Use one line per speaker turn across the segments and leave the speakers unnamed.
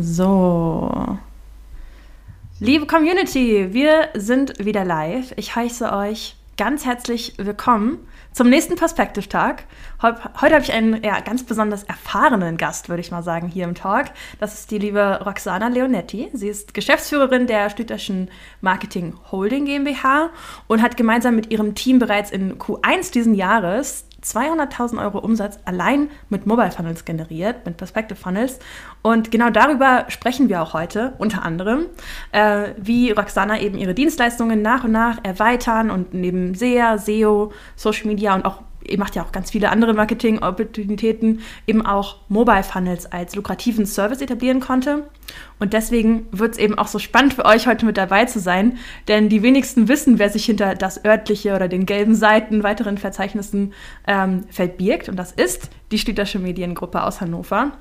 So. Liebe Community, wir sind wieder live. Ich heiße euch ganz herzlich willkommen zum nächsten Perspektiv-Tag. Heute, habe ich einen ja, ganz besonders erfahrenen Gast, würde ich mal sagen, hier im Talk. Das ist die liebe Roxana Leonetti. Sie ist Geschäftsführerin der Stüterschen Marketing Holding GmbH und hat gemeinsam mit ihrem Team bereits in Q1 diesen Jahres 200.000 Euro Umsatz allein mit Mobile Funnels generiert, mit Perspective Funnels. Und genau darüber sprechen wir auch heute, unter anderem, äh, wie Roxana eben ihre Dienstleistungen nach und nach erweitern und neben SEA, SEO, Social Media und auch ihr macht ja auch ganz viele andere Marketing-Opportunitäten, eben auch Mobile Funnels als lukrativen Service etablieren konnte. Und deswegen wird es eben auch so spannend für euch heute mit dabei zu sein, denn die wenigsten wissen, wer sich hinter das örtliche oder den gelben Seiten weiteren Verzeichnissen ähm, verbirgt. Und das ist die Stütersche Mediengruppe aus Hannover.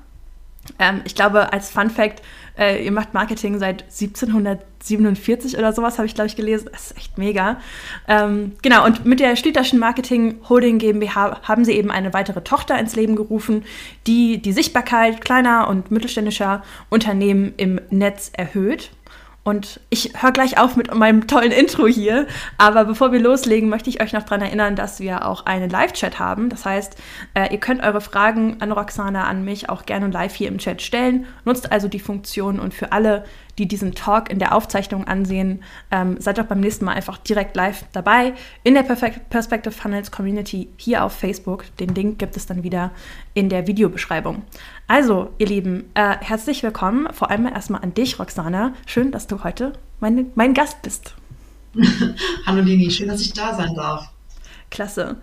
Ähm, ich glaube, als Fun Fact, äh, ihr macht Marketing seit 1747 oder sowas, habe ich, glaube ich, gelesen. Das ist echt mega. Ähm, genau, und mit der Schlüterschen Marketing Holding GmbH haben sie eben eine weitere Tochter ins Leben gerufen, die die Sichtbarkeit kleiner und mittelständischer Unternehmen im Netz erhöht. Und ich höre gleich auf mit meinem tollen Intro hier. Aber bevor wir loslegen, möchte ich euch noch daran erinnern, dass wir auch einen Live-Chat haben. Das heißt, äh, ihr könnt eure Fragen an Roxana, an mich auch gerne live hier im Chat stellen. Nutzt also die Funktion und für alle, die diesen Talk in der Aufzeichnung ansehen, ähm, seid doch beim nächsten Mal einfach direkt live dabei in der Perspective Funnels Community hier auf Facebook. Den Link gibt es dann wieder in der Videobeschreibung. Also, ihr Lieben, äh, herzlich willkommen. Vor allem erstmal an dich, Roxana. Schön, dass du heute mein, mein Gast bist.
Hallo Lini, schön, dass ich da sein darf.
Klasse.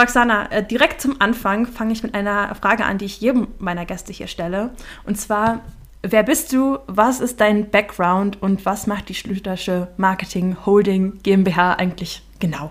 Roxana, äh, direkt zum Anfang fange ich mit einer Frage an, die ich jedem meiner Gäste hier stelle. Und zwar, Wer bist du? Was ist dein Background und was macht die Schlütersche Marketing Holding GmbH eigentlich genau?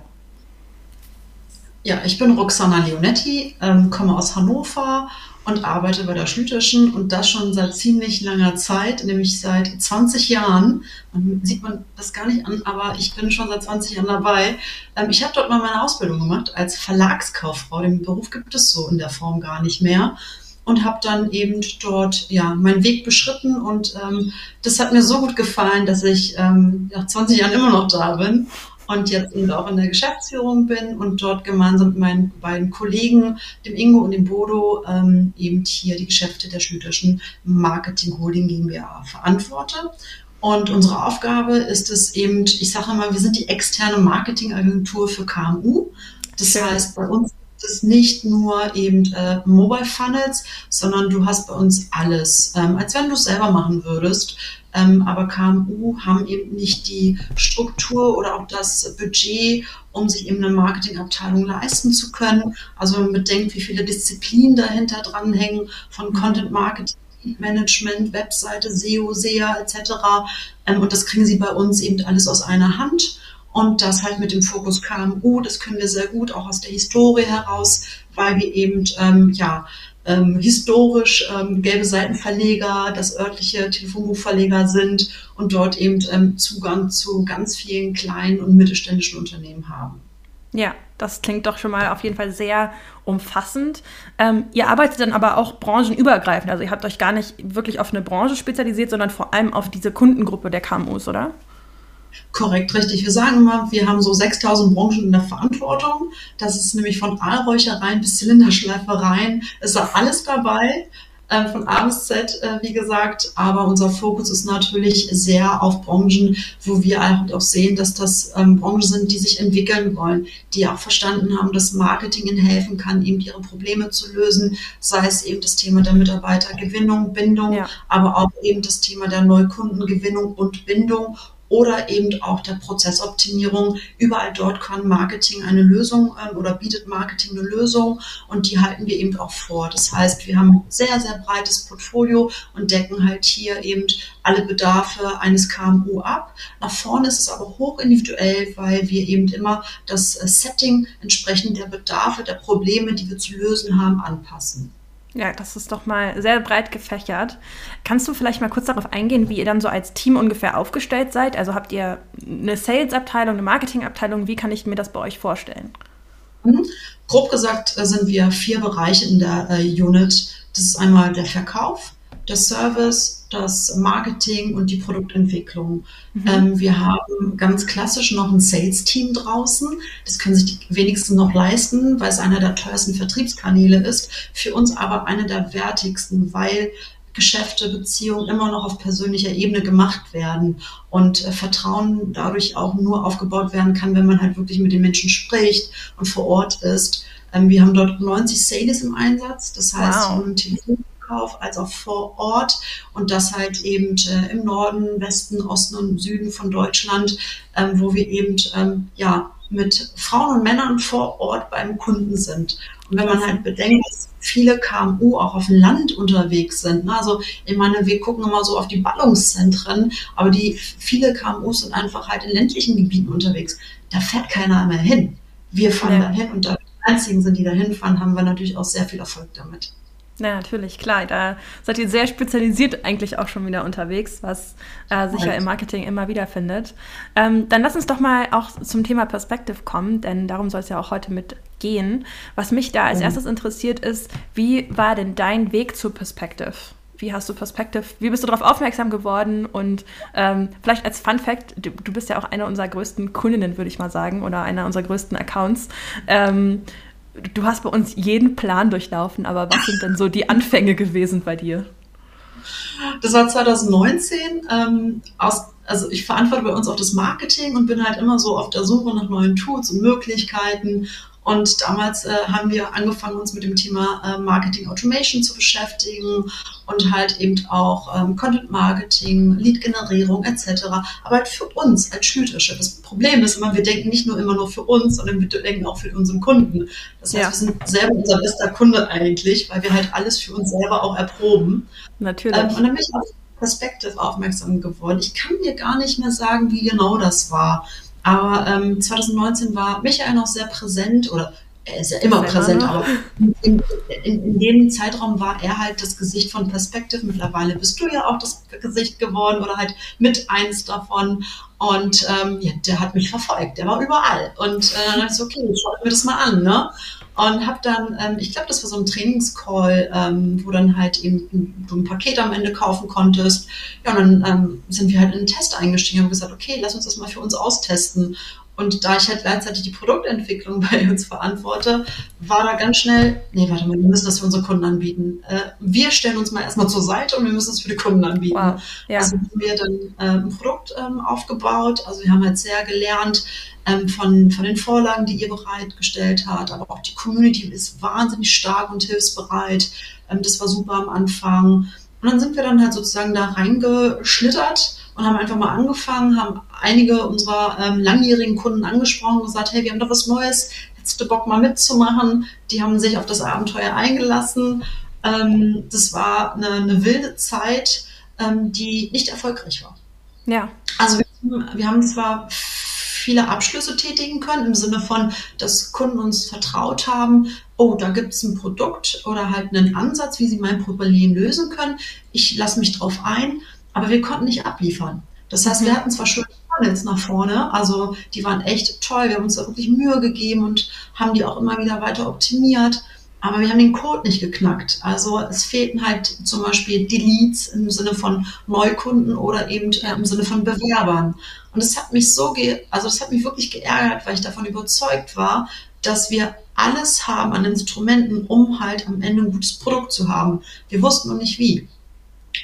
Ja, ich bin Roxana Leonetti, ähm, komme aus Hannover und arbeite bei der Schlüterschen und das schon seit ziemlich langer Zeit, nämlich seit 20 Jahren. Man sieht man das gar nicht an, aber ich bin schon seit 20 Jahren dabei. Ähm, ich habe dort mal meine Ausbildung gemacht als Verlagskauffrau. Den Beruf gibt es so in der Form gar nicht mehr und habe dann eben dort ja meinen Weg beschritten und ähm, das hat mir so gut gefallen, dass ich ähm, nach 20 Jahren immer noch da bin und jetzt eben auch in der Geschäftsführung bin und dort gemeinsam mit meinen beiden Kollegen, dem Ingo und dem Bodo, ähm, eben hier die Geschäfte der Schlüterschen Marketing Holding GmbH verantworte. Und unsere Aufgabe ist es eben, ich sage immer, wir sind die externe Marketingagentur für KMU. Das heißt, bei uns es nicht nur eben äh, Mobile Funnels, sondern du hast bei uns alles, ähm, als wenn du es selber machen würdest. Ähm, aber KMU haben eben nicht die Struktur oder auch das Budget, um sich eben eine Marketingabteilung leisten zu können. Also wenn man bedenkt, wie viele Disziplinen dahinter dranhängen, von. Content Marketing, Management, Webseite, SEO, SEA etc. Ähm, und das kriegen sie bei uns eben alles aus einer Hand. Und das halt mit dem Fokus KMU, das können wir sehr gut auch aus der Historie heraus, weil wir eben ähm, ja ähm, historisch ähm, gelbe Seitenverleger, das örtliche Telefonbuchverleger sind und dort eben ähm, Zugang zu ganz vielen kleinen und mittelständischen Unternehmen haben.
Ja, das klingt doch schon mal auf jeden Fall sehr umfassend. Ähm, ihr arbeitet dann aber auch branchenübergreifend. Also ihr habt euch gar nicht wirklich auf eine Branche spezialisiert, sondern vor allem auf diese Kundengruppe der KMUs, oder?
Korrekt, richtig. Wir sagen immer, wir haben so 6000 Branchen in der Verantwortung. Das ist nämlich von Aalräuchereien bis Zylinderschleifereien. Ist da alles dabei, äh, von A bis Z, äh, wie gesagt. Aber unser Fokus ist natürlich sehr auf Branchen, wo wir halt auch sehen, dass das ähm, Branchen sind, die sich entwickeln wollen, die auch verstanden haben, dass Marketing ihnen helfen kann, eben ihre Probleme zu lösen. Sei es eben das Thema der Mitarbeitergewinnung, Bindung, ja. aber auch eben das Thema der Neukundengewinnung und Bindung oder eben auch der Prozessoptimierung. Überall dort kann Marketing eine Lösung äh, oder bietet Marketing eine Lösung und die halten wir eben auch vor. Das heißt, wir haben ein sehr, sehr breites Portfolio und decken halt hier eben alle Bedarfe eines KMU ab. Nach vorne ist es aber hoch individuell, weil wir eben immer das äh, Setting entsprechend der Bedarfe, der Probleme, die wir zu lösen haben, anpassen.
Ja, das ist doch mal sehr breit gefächert. Kannst du vielleicht mal kurz darauf eingehen, wie ihr dann so als Team ungefähr aufgestellt seid? Also habt ihr eine Sales-Abteilung, eine Marketing-Abteilung? Wie kann ich mir das bei euch vorstellen?
Mhm. Grob gesagt äh, sind wir vier Bereiche in der äh, Unit. Das ist einmal der Verkauf, der Service, das Marketing und die Produktentwicklung. Mhm. Ähm, wir haben ganz klassisch noch ein Sales-Team draußen. Das können sich die wenigsten noch leisten, weil es einer der teuersten Vertriebskanäle ist. Für uns aber einer der wertigsten, weil Geschäfte, Beziehungen immer noch auf persönlicher Ebene gemacht werden und äh, Vertrauen dadurch auch nur aufgebaut werden kann, wenn man halt wirklich mit den Menschen spricht und vor Ort ist. Ähm, wir haben dort 90 Sales im Einsatz, das heißt, wow. im Telefonkauf als auch vor Ort und das halt eben äh, im Norden, Westen, Osten und Süden von Deutschland, ähm, wo wir eben ähm, ja mit Frauen und Männern vor Ort beim Kunden sind. Und wenn man halt bedenkt, dass viele KMU auch auf dem Land unterwegs sind. Ne? Also ich meine, wir gucken immer so auf die Ballungszentren, aber die viele KMUs sind einfach halt in ländlichen Gebieten unterwegs. Da fährt keiner mehr hin. Wir fahren ja. da hin und da die einzigen sind, die da hinfahren, haben wir natürlich auch sehr viel Erfolg damit.
Ja, natürlich, klar. Da seid ihr sehr spezialisiert eigentlich auch schon wieder unterwegs, was äh, sich ja im Marketing immer wieder findet. Ähm, dann lass uns doch mal auch zum Thema Perspective kommen, denn darum soll es ja auch heute mit gehen. Was mich da als erstes interessiert ist, wie war denn dein Weg zu Perspective? Wie hast du Perspective, wie bist du darauf aufmerksam geworden? Und ähm, vielleicht als Fun Fact, du, du, bist ja auch eine unserer größten Kundinnen, würde ich mal sagen, oder einer unserer größten Accounts. Ähm, du hast bei uns jeden Plan durchlaufen, aber was sind denn so die Anfänge gewesen bei dir?
Das war 2019. Ähm, aus, also ich verantworte bei uns auch das Marketing und bin halt immer so auf der Suche nach neuen Tools und Möglichkeiten und damals äh, haben wir angefangen, uns mit dem Thema äh, Marketing Automation zu beschäftigen und halt eben auch ähm, Content Marketing, Lead-Generierung etc. Aber halt für uns als Schultische. Das Problem ist immer, wir denken nicht nur immer nur für uns, sondern wir denken auch für unseren Kunden. Das heißt, ja. wir sind selber unser bester Kunde eigentlich, weil wir halt alles für uns selber auch erproben.
Natürlich. Ähm,
und dann bin ich auf Perspective aufmerksam geworden. Ich kann mir gar nicht mehr sagen, wie genau das war. Aber ähm, 2019 war Michael noch sehr präsent oder er ist ja immer präsent, aber in, in, in, dem Zeitraum war er halt das Gesicht von Perspective. Mittlerweile bist du ja auch das Gesicht geworden oder halt mit eins davon. Und ähm, ja, der hat mich verfolgt, der war überall. Und äh, dann dachte ich so, okay, schau mir das mal an. Ne? Und habe dann, ähm, ich glaube, das war so ein Trainingscall, ähm, wo dann halt eben du ein Paket am Ende kaufen konntest. Ja, und dann ähm, sind wir halt in den Test eingestiegen und gesagt, okay, lass uns das mal für uns austesten. Und da ich halt gleichzeitig die Produktentwicklung bei uns verantworte, war da ganz schnell, nee, warte mal, wir müssen das für unsere Kunden anbieten. Äh, wir stellen uns mal erstmal zur Seite und wir müssen es für die Kunden anbieten. Wow. Ja. Also haben wir dann äh, ein Produkt ähm, aufgebaut. Also wir haben halt sehr gelernt ähm, von, von den Vorlagen, die ihr bereitgestellt habt, aber auch die Community ist wahnsinnig stark und hilfsbereit. Ähm, das war super am Anfang. Und dann sind wir dann halt sozusagen da reingeschlittert und haben einfach mal angefangen, haben einige unserer ähm, langjährigen Kunden angesprochen und gesagt, hey, wir haben doch was Neues, hättest du Bock mal mitzumachen? Die haben sich auf das Abenteuer eingelassen. Ähm, das war eine, eine wilde Zeit, ähm, die nicht erfolgreich war.
Ja.
Also wir, wir haben zwar viele Abschlüsse tätigen können, im Sinne von, dass Kunden uns vertraut haben, oh, da gibt es ein Produkt oder halt einen Ansatz, wie sie mein Problem lösen können. Ich lasse mich drauf ein, aber wir konnten nicht abliefern. Das heißt, mhm. wir hatten zwar schöne Funnels nach vorne, also die waren echt toll, wir haben uns da wirklich Mühe gegeben und haben die auch immer wieder weiter optimiert. Aber wir haben den Code nicht geknackt. Also es fehlten halt zum Beispiel Deletes im Sinne von Neukunden oder eben äh, im Sinne von Bewerbern. Und es hat mich so, ge also das hat mich wirklich geärgert, weil ich davon überzeugt war, dass wir alles haben an Instrumenten, um halt am Ende ein gutes Produkt zu haben. Wir wussten noch nicht wie.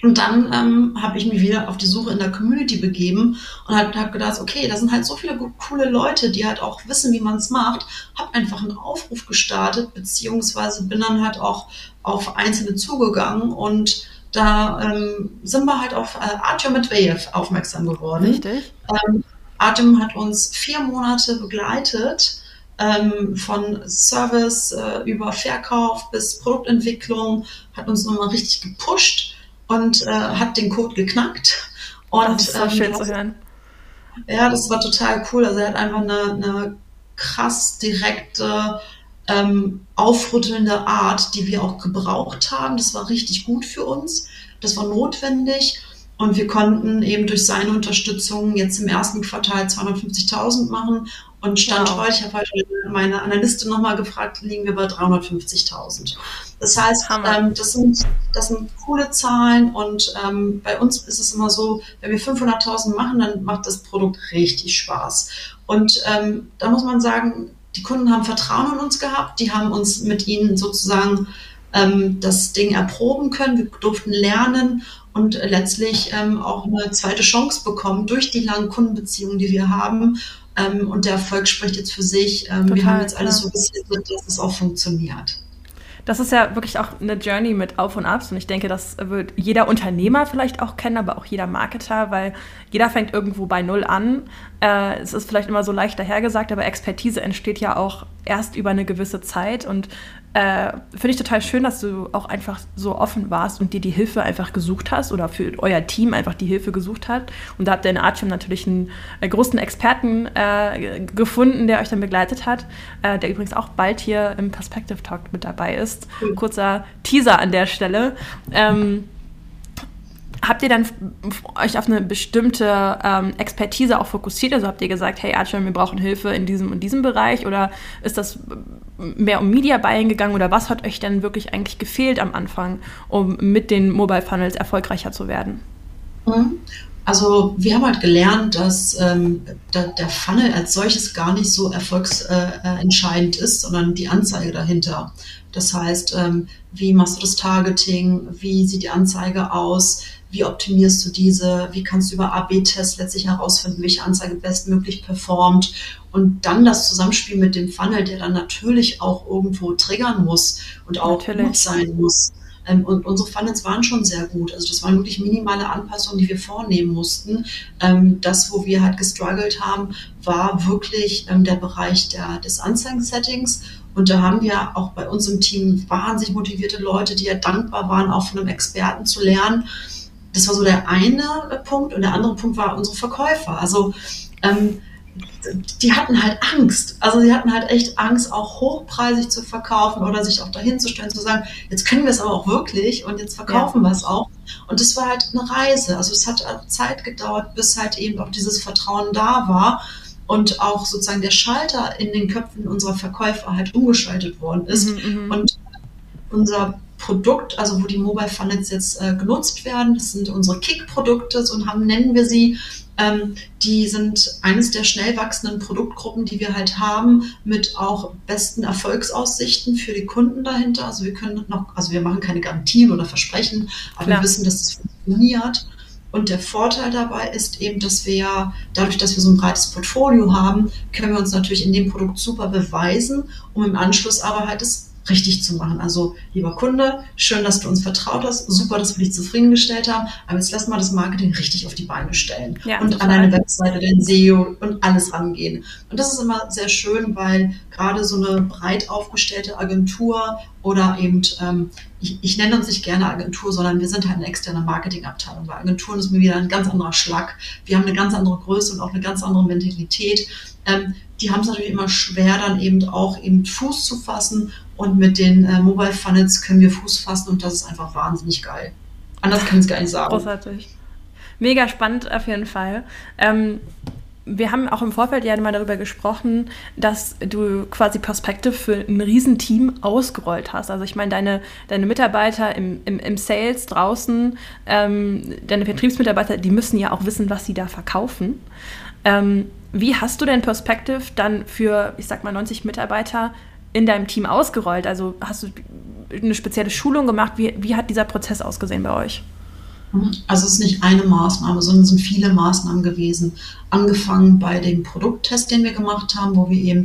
Und dann ähm, habe ich mich wieder auf die Suche in der Community begeben und habe hab gedacht, okay, da sind halt so viele coole Leute, die halt auch wissen, wie man es macht. Habe einfach einen Aufruf gestartet, beziehungsweise bin dann halt auch auf Einzelne zugegangen und da ähm, sind wir halt auf äh, Artyom Medvedev aufmerksam geworden.
Richtig.
Ähm, Artyom hat uns vier Monate begleitet, ähm, von Service äh, über Verkauf bis Produktentwicklung, hat uns nochmal richtig gepusht und äh, hat den Code geknackt. Und,
das ist so ähm, schön zu hören.
Ja, das war total cool. Also er hat einfach eine, eine krass direkte, ähm, aufrüttelnde Art, die wir auch gebraucht haben. Das war richtig gut für uns. Das war notwendig. Und wir konnten eben durch seine Unterstützung jetzt im ersten Quartal 250.000 machen. Und Stand wow. heute, ich habe heute meine Analystin nochmal gefragt, liegen wir bei 350.000. Das heißt, ähm, das, sind, das sind coole Zahlen und ähm, bei uns ist es immer so, wenn wir 500.000 machen, dann macht das Produkt richtig Spaß. Und ähm, da muss man sagen, die Kunden haben Vertrauen in uns gehabt, die haben uns mit ihnen sozusagen ähm, das Ding erproben können, wir durften lernen und letztlich ähm, auch eine zweite Chance bekommen durch die langen Kundenbeziehungen, die wir haben. Ähm, und der Erfolg spricht jetzt für sich. Ähm, wir haben jetzt alles so bisschen, dass es auch funktioniert
das ist ja wirklich auch eine Journey mit Auf und Abs. Und ich denke, das wird jeder Unternehmer vielleicht auch kennen, aber auch jeder Marketer, weil jeder fängt irgendwo bei Null an. Äh, es ist vielleicht immer so leicht dahergesagt, aber Expertise entsteht ja auch erst über eine gewisse Zeit. Und äh, Finde ich total schön, dass du auch einfach so offen warst und dir die Hilfe einfach gesucht hast oder für euer Team einfach die Hilfe gesucht hat. Und da habt ihr in Artium natürlich einen äh, großen Experten äh, gefunden, der euch dann begleitet hat, äh, der übrigens auch bald hier im Perspective Talk mit dabei ist. Kurzer Teaser an der Stelle. Ähm, Habt ihr dann euch auf eine bestimmte ähm, Expertise auch fokussiert? Also habt ihr gesagt, hey Archer, wir brauchen Hilfe in diesem und diesem Bereich? Oder ist das mehr um Media Buying gegangen? Oder was hat euch denn wirklich eigentlich gefehlt am Anfang, um mit den Mobile Funnels erfolgreicher zu werden?
Mhm. Also wir haben halt gelernt, dass ähm, der, der, Funnel als solches gar nicht so erfolgsentscheidend äh, ist, sondern die Anzeige dahinter. Das heißt, ähm, wie machst du das Targeting? Wie sieht die Anzeige aus? Wie optimierst du diese? Wie kannst du über AB-Tests letztlich herausfinden, welche Anzeige bestmöglich performt? Und dann das Zusammenspiel mit dem Funnel, der dann natürlich auch irgendwo triggern muss und auch natürlich. gut sein muss. Ähm, und unsere Funnels waren schon sehr gut. Also das waren wirklich minimale Anpassungen, die wir vornehmen mussten. Ähm, das, wo wir halt gestruggelt haben, war wirklich ähm, der Bereich der, des Anzeigen-Settings. Und da haben wir auch bei uns im Team wahnsinnig motivierte Leute, die ja dankbar waren, auch von einem Experten zu lernen das war so der eine äh, Punkt und der andere Punkt war unsere Verkäufer. Also ähm, die hatten halt Angst. Also sie hatten halt echt Angst, auch hochpreisig zu verkaufen oder sich auch dahin zu stellen, zu sagen, jetzt können wir es aber auch wirklich und jetzt verkaufen ja. wir es auch. Und das war halt eine Reise. Also es hat Zeit gedauert, bis halt eben auch dieses Vertrauen da war und auch sozusagen der Schalter in den Köpfen unserer Verkäufer halt umgeschaltet worden ist. Mhm, mhm. und unser Produkt, also wo die Mobile Funnels jetzt äh, genutzt werden. Das sind unsere Kick-Produkte, so haben, nennen wir sie. Ähm, die sind eines der schnell wachsenden Produktgruppen, die wir halt haben, mit auch besten Erfolgsaussichten für die Kunden dahinter. Also wir können noch, also wir machen keine Garantien oder Versprechen, aber Klar. wir wissen, dass es funktioniert. Und der Vorteil dabei ist eben, dass wir ja, dadurch, dass wir so ein breites Portfolio haben, können wir uns natürlich in dem Produkt super beweisen, um im Anschluss aber halt das richtig zu machen. Also, lieber Kunde, schön, dass du uns vertraut hast, super, dass wir dich zufriedengestellt haben, aber jetzt lass mal das Marketing richtig auf die Beine stellen ja, und total. an deine Webseite, den SEO und alles rangehen. Und das ist immer sehr schön, weil gerade so eine breit aufgestellte Agentur oder eben, ähm, ich, ich nenne uns nicht gerne Agentur, sondern wir sind halt eine externe Marketingabteilung, weil Agenturen ist mir wieder ein ganz anderer Schlag. Wir haben eine ganz andere Größe und auch eine ganz andere Mentalität. Ähm, die haben es natürlich immer schwer, dann eben auch eben Fuß zu fassen. Und mit den äh, Mobile Funnels können wir Fuß fassen und das ist einfach wahnsinnig geil. Anders kann ich es gar nicht sagen.
Großartig. Mega spannend auf jeden Fall. Ähm, wir haben auch im Vorfeld ja mal darüber gesprochen, dass du quasi Perspektive für ein Riesenteam ausgerollt hast. Also ich meine, deine, deine Mitarbeiter im, im, im Sales draußen, ähm, deine Vertriebsmitarbeiter, die müssen ja auch wissen, was sie da verkaufen. Ähm, wie hast du denn Perspective dann für, ich sag mal, 90 Mitarbeiter in deinem Team ausgerollt? Also hast du eine spezielle Schulung gemacht? Wie, wie hat dieser Prozess ausgesehen bei euch?
Also es ist nicht eine Maßnahme, sondern es sind viele Maßnahmen gewesen. Angefangen bei dem Produkttest, den wir gemacht haben, wo wir eben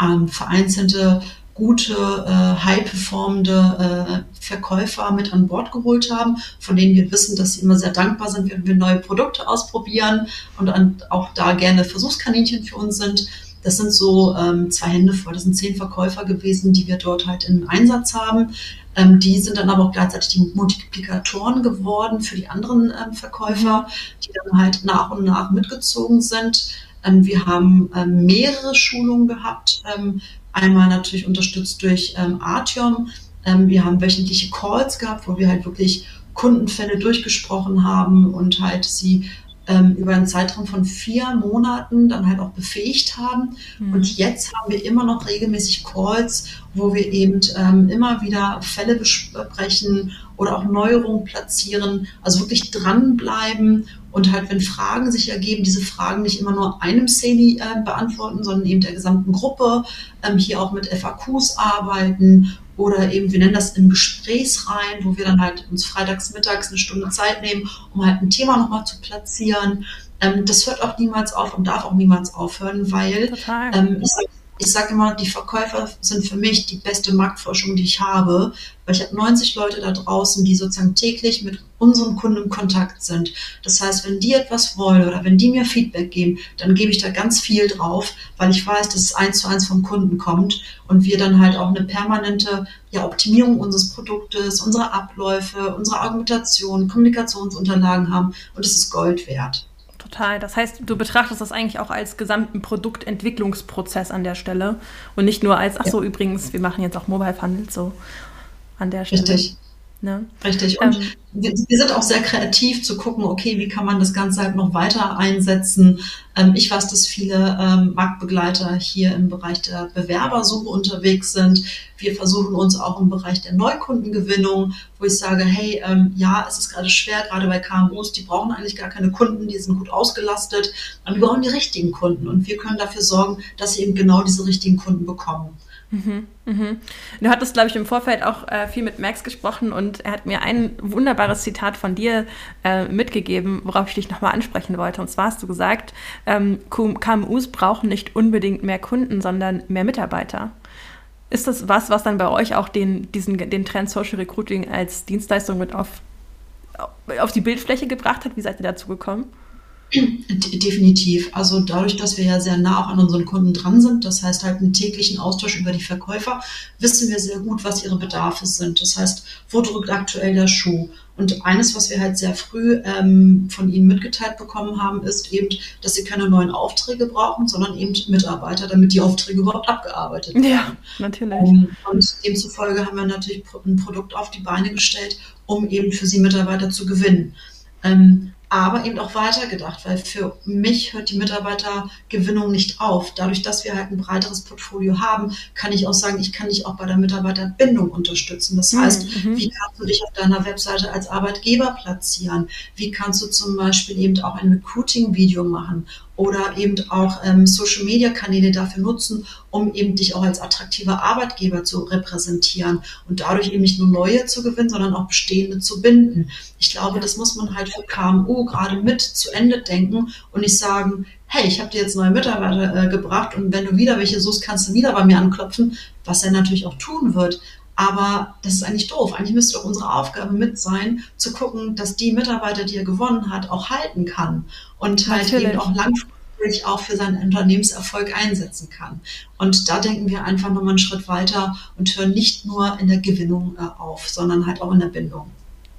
ähm, vereinzelte gute, äh, high-performende äh, Verkäufer mit an Bord geholt haben, von denen wir wissen, dass sie immer sehr dankbar sind, wenn wir neue Produkte ausprobieren und an, auch da gerne Versuchskaninchen für uns sind. Das sind so ähm, zwei Hände voll. Das sind zehn Verkäufer gewesen, die wir dort halt in Einsatz haben. Ähm, die sind dann aber auch gleichzeitig die Multiplikatoren geworden für die anderen ähm, Verkäufer, die dann halt nach und nach mitgezogen sind. Ähm, wir haben ähm, mehrere Schulungen gehabt, ähm, Einmal natürlich unterstützt durch ähm, Artium. Wir haben wöchentliche Calls gehabt, wo wir halt wirklich Kundenfälle durchgesprochen haben und halt sie ähm, über einen Zeitraum von vier Monaten dann halt auch befähigt haben. Mhm. Und jetzt haben wir immer noch regelmäßig Calls, wo wir eben ähm, immer wieder Fälle besprechen oder auch Neuerungen platzieren, also wirklich dranbleiben und halt, wenn Fragen sich ergeben, diese Fragen nicht immer nur einem CENI äh, beantworten, sondern eben der gesamten Gruppe, ähm, hier auch mit FAQs arbeiten oder eben, wir nennen das im Gesprächsreihen, wo wir dann halt uns freitags mittags eine Stunde Zeit nehmen, um halt ein Thema nochmal zu platzieren. Ähm, das hört auch niemals auf und darf auch niemals aufhören, weil ähm, ich sage ich sage immer, die Verkäufer sind für mich die beste Marktforschung, die ich habe, weil ich habe 90 Leute da draußen, die sozusagen täglich mit unseren Kunden in Kontakt sind. Das heißt, wenn die etwas wollen oder wenn die mir Feedback geben, dann gebe ich da ganz viel drauf, weil ich weiß, dass es eins zu eins vom Kunden kommt und wir dann halt auch eine permanente ja, Optimierung unseres Produktes, unsere Abläufe, unsere Argumentation, Kommunikationsunterlagen haben und es ist Gold wert.
Total. Das heißt, du betrachtest das eigentlich auch als gesamten Produktentwicklungsprozess an der Stelle und nicht nur als, ach so, ja. übrigens, wir machen jetzt auch Mobile Funnels so an der Stelle.
Richtig. Ne? Richtig. Und ähm, wir, wir, sind auch sehr kreativ zu gucken, okay, wie kann man das Ganze halt noch weiter einsetzen. Ähm, ich weiß, dass viele ähm, Marktbegleiter hier im Bereich der Bewerbersuche unterwegs sind. Wir versuchen uns auch im Bereich der Neukundengewinnung, wo ich sage, hey, ähm, ja, es ist gerade schwer, gerade bei KMUs, die brauchen eigentlich gar keine Kunden, die sind gut ausgelastet, aber die brauchen die richtigen Kunden und wir können dafür sorgen, dass sie eben genau diese richtigen Kunden bekommen.
Mhm, mhm. Du hattest, glaube ich, im Vorfeld auch äh, viel mit Max gesprochen und er hat mir ein wunderbares Zitat von dir äh, mitgegeben, worauf ich dich nochmal ansprechen wollte. Und zwar hast du gesagt, ähm, KMUs brauchen nicht unbedingt mehr Kunden, sondern mehr Mitarbeiter. Ist das was, was dann bei euch auch den, diesen, den Trend Social Recruiting als Dienstleistung mit auf, auf die Bildfläche gebracht hat? Wie seid ihr dazu gekommen?
Definitiv. Also dadurch, dass wir ja sehr nah auch an unseren Kunden dran sind, das heißt halt einen täglichen Austausch über die Verkäufer, wissen wir sehr gut, was ihre Bedarfe sind. Das heißt, wo drückt aktuell der Schuh? Und eines, was wir halt sehr früh ähm, von ihnen mitgeteilt bekommen haben, ist eben, dass sie keine neuen Aufträge brauchen, sondern eben Mitarbeiter, damit die Aufträge überhaupt abgearbeitet werden. Ja,
natürlich. Um,
und demzufolge haben wir natürlich ein Produkt auf die Beine gestellt, um eben für sie Mitarbeiter zu gewinnen. Ähm, aber eben auch weitergedacht, weil für mich hört die Mitarbeitergewinnung nicht auf. Dadurch, dass wir halt ein breiteres Portfolio haben, kann ich auch sagen, ich kann dich auch bei der Mitarbeiterbindung unterstützen. Das heißt, mhm. wie kannst du dich auf deiner Webseite als Arbeitgeber platzieren? Wie kannst du zum Beispiel eben auch ein Recruiting-Video machen oder eben auch ähm, Social-Media-Kanäle dafür nutzen, um eben dich auch als attraktiver Arbeitgeber zu repräsentieren und dadurch eben nicht nur neue zu gewinnen, sondern auch bestehende zu binden. Ich glaube, das muss man halt für KMU gerade mit zu Ende denken und nicht sagen, hey, ich habe dir jetzt neue Mitarbeiter äh, gebracht und wenn du wieder welche suchst, kannst du wieder bei mir anklopfen, was er natürlich auch tun wird. Aber das ist eigentlich doof. Eigentlich müsste doch unsere Aufgabe mit sein, zu gucken, dass die Mitarbeiter, die er gewonnen hat, auch halten kann und halt Natürlich. eben auch langfristig auch für seinen Unternehmenserfolg einsetzen kann. Und da denken wir einfach nochmal einen Schritt weiter und hören nicht nur in der Gewinnung äh, auf, sondern halt auch in der Bindung.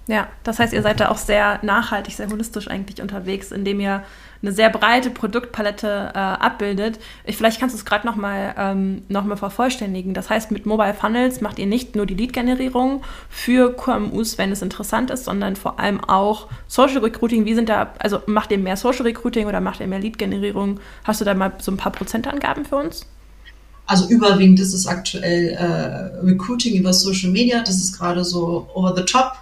Ja, das heißt, ihr seid da auch sehr nachhaltig, sehr holistisch eigentlich unterwegs, indem ihr eine sehr breite Produktpalette äh, abbildet. Ich, vielleicht kannst du es gerade nochmal ähm, noch vervollständigen. Das heißt, mit Mobile Funnels macht ihr nicht nur die Lead-Generierung für QMUs, wenn es interessant ist, sondern vor allem auch Social Recruiting. Wie sind da, also macht ihr mehr Social Recruiting oder macht ihr mehr Lead-Generierung? Hast du da mal so ein paar Prozentangaben für uns?
Also überwiegend ist es aktuell äh, Recruiting über Social Media. Das ist gerade so over the top